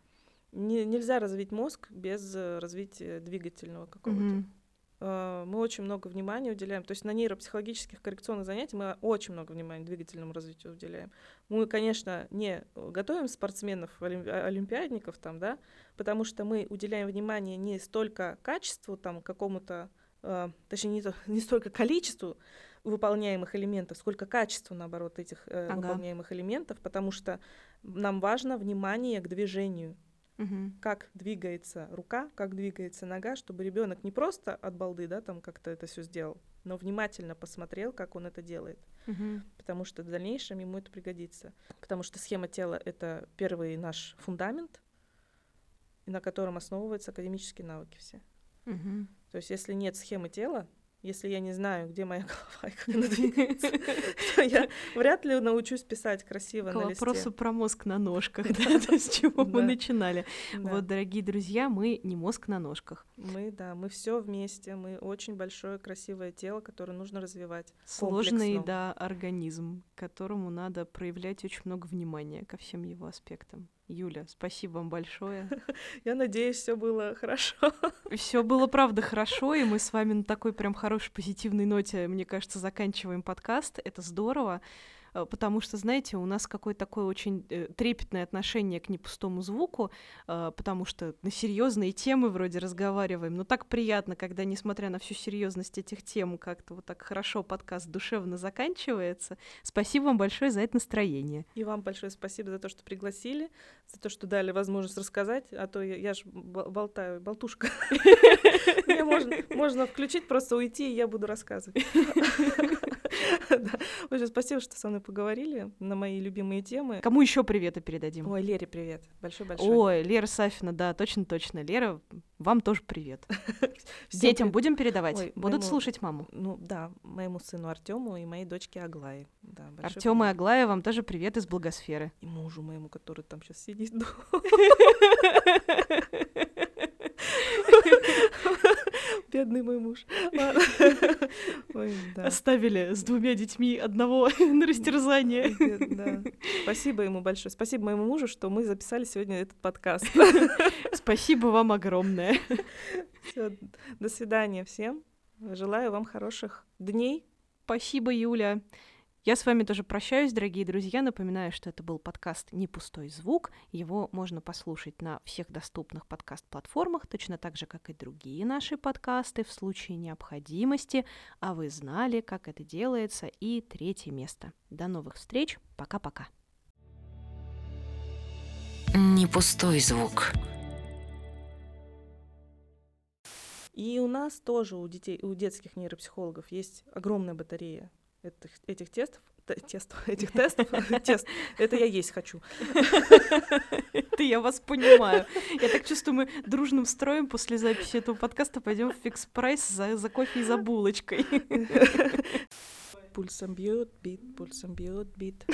Не, нельзя развить мозг без э, развития двигательного какого-то. Mm-hmm. Э, мы очень много внимания уделяем. То есть на нейропсихологических коррекционных занятиях мы очень много внимания двигательному развитию уделяем. Мы, конечно, не готовим спортсменов, олимпиадников там, да, потому что мы уделяем внимание не столько качеству, там, какому-то, э, точнее, не, не столько количеству выполняемых элементов, сколько качеству, наоборот, этих э, ага. выполняемых элементов, потому что нам важно внимание к движению угу. как двигается рука, как двигается нога, чтобы ребенок не просто от балды, да, там как-то это все сделал, но внимательно посмотрел, как он это делает, угу. потому что в дальнейшем ему это пригодится, потому что схема тела это первый наш фундамент, на котором основываются академические навыки все. Угу. То есть если нет схемы тела, если я не знаю, где моя голова и как она двигается, то я вряд ли научусь писать красиво К на листе. вопросу про мозг на ножках, да, с чего мы начинали. Вот, дорогие друзья, мы не мозг на ножках. Мы, да, мы все вместе, мы очень большое красивое тело, которое нужно развивать. Сложный, да, организм, которому надо проявлять очень много внимания ко всем его аспектам. Юля, спасибо вам большое. Я надеюсь, все было хорошо. Все было правда хорошо, и мы с вами на такой прям хорошей позитивной ноте, мне кажется, заканчиваем подкаст. Это здорово. Э, потому что, знаете, у нас какое-то такое очень э, трепетное отношение к непустому звуку, э, потому что на серьезные темы вроде разговариваем, но так приятно, когда, несмотря на всю серьезность этих тем, как-то вот так хорошо подкаст душевно заканчивается. Спасибо вам большое за это настроение. И вам большое спасибо за то, что пригласили, за то, что дали возможность рассказать, а то я, я ж болтаю, болтушка. Можно включить, просто уйти, и я буду рассказывать. Спасибо, что со мной поговорили на мои любимые темы. Кому еще приветы передадим? Ой, Лере привет. Большой-большой. Ой, Лера Сафина, да, точно-точно. Лера, вам тоже привет. Детям будем передавать? Будут слушать маму? Ну да, моему сыну Артему и моей дочке Аглае. Артем и Аглая, вам тоже привет из благосферы. И мужу моему, который там сейчас сидит. Бедный мой муж. Ой, да. Оставили с двумя детьми одного на растерзание. Да. Спасибо ему большое. Спасибо моему мужу, что мы записали сегодня этот подкаст. Спасибо вам огромное. Всё, до свидания всем. Желаю вам хороших дней. Спасибо, Юля. Я с вами тоже прощаюсь, дорогие друзья. Напоминаю, что это был подкаст «Не пустой звук». Его можно послушать на всех доступных подкаст-платформах, точно так же, как и другие наши подкасты в случае необходимости. А вы знали, как это делается. И третье место. До новых встреч. Пока-пока. Не пустой звук. И у нас тоже у детей, у детских нейропсихологов есть огромная батарея этих, этих тестов, тест, этих тестов, тест, это я есть хочу. Это я вас понимаю. Я так чувствую, мы дружным строем после записи этого подкаста пойдем в фикс прайс за, за кофе и за булочкой. Пульсом бьет бит, пульсом бьет бит.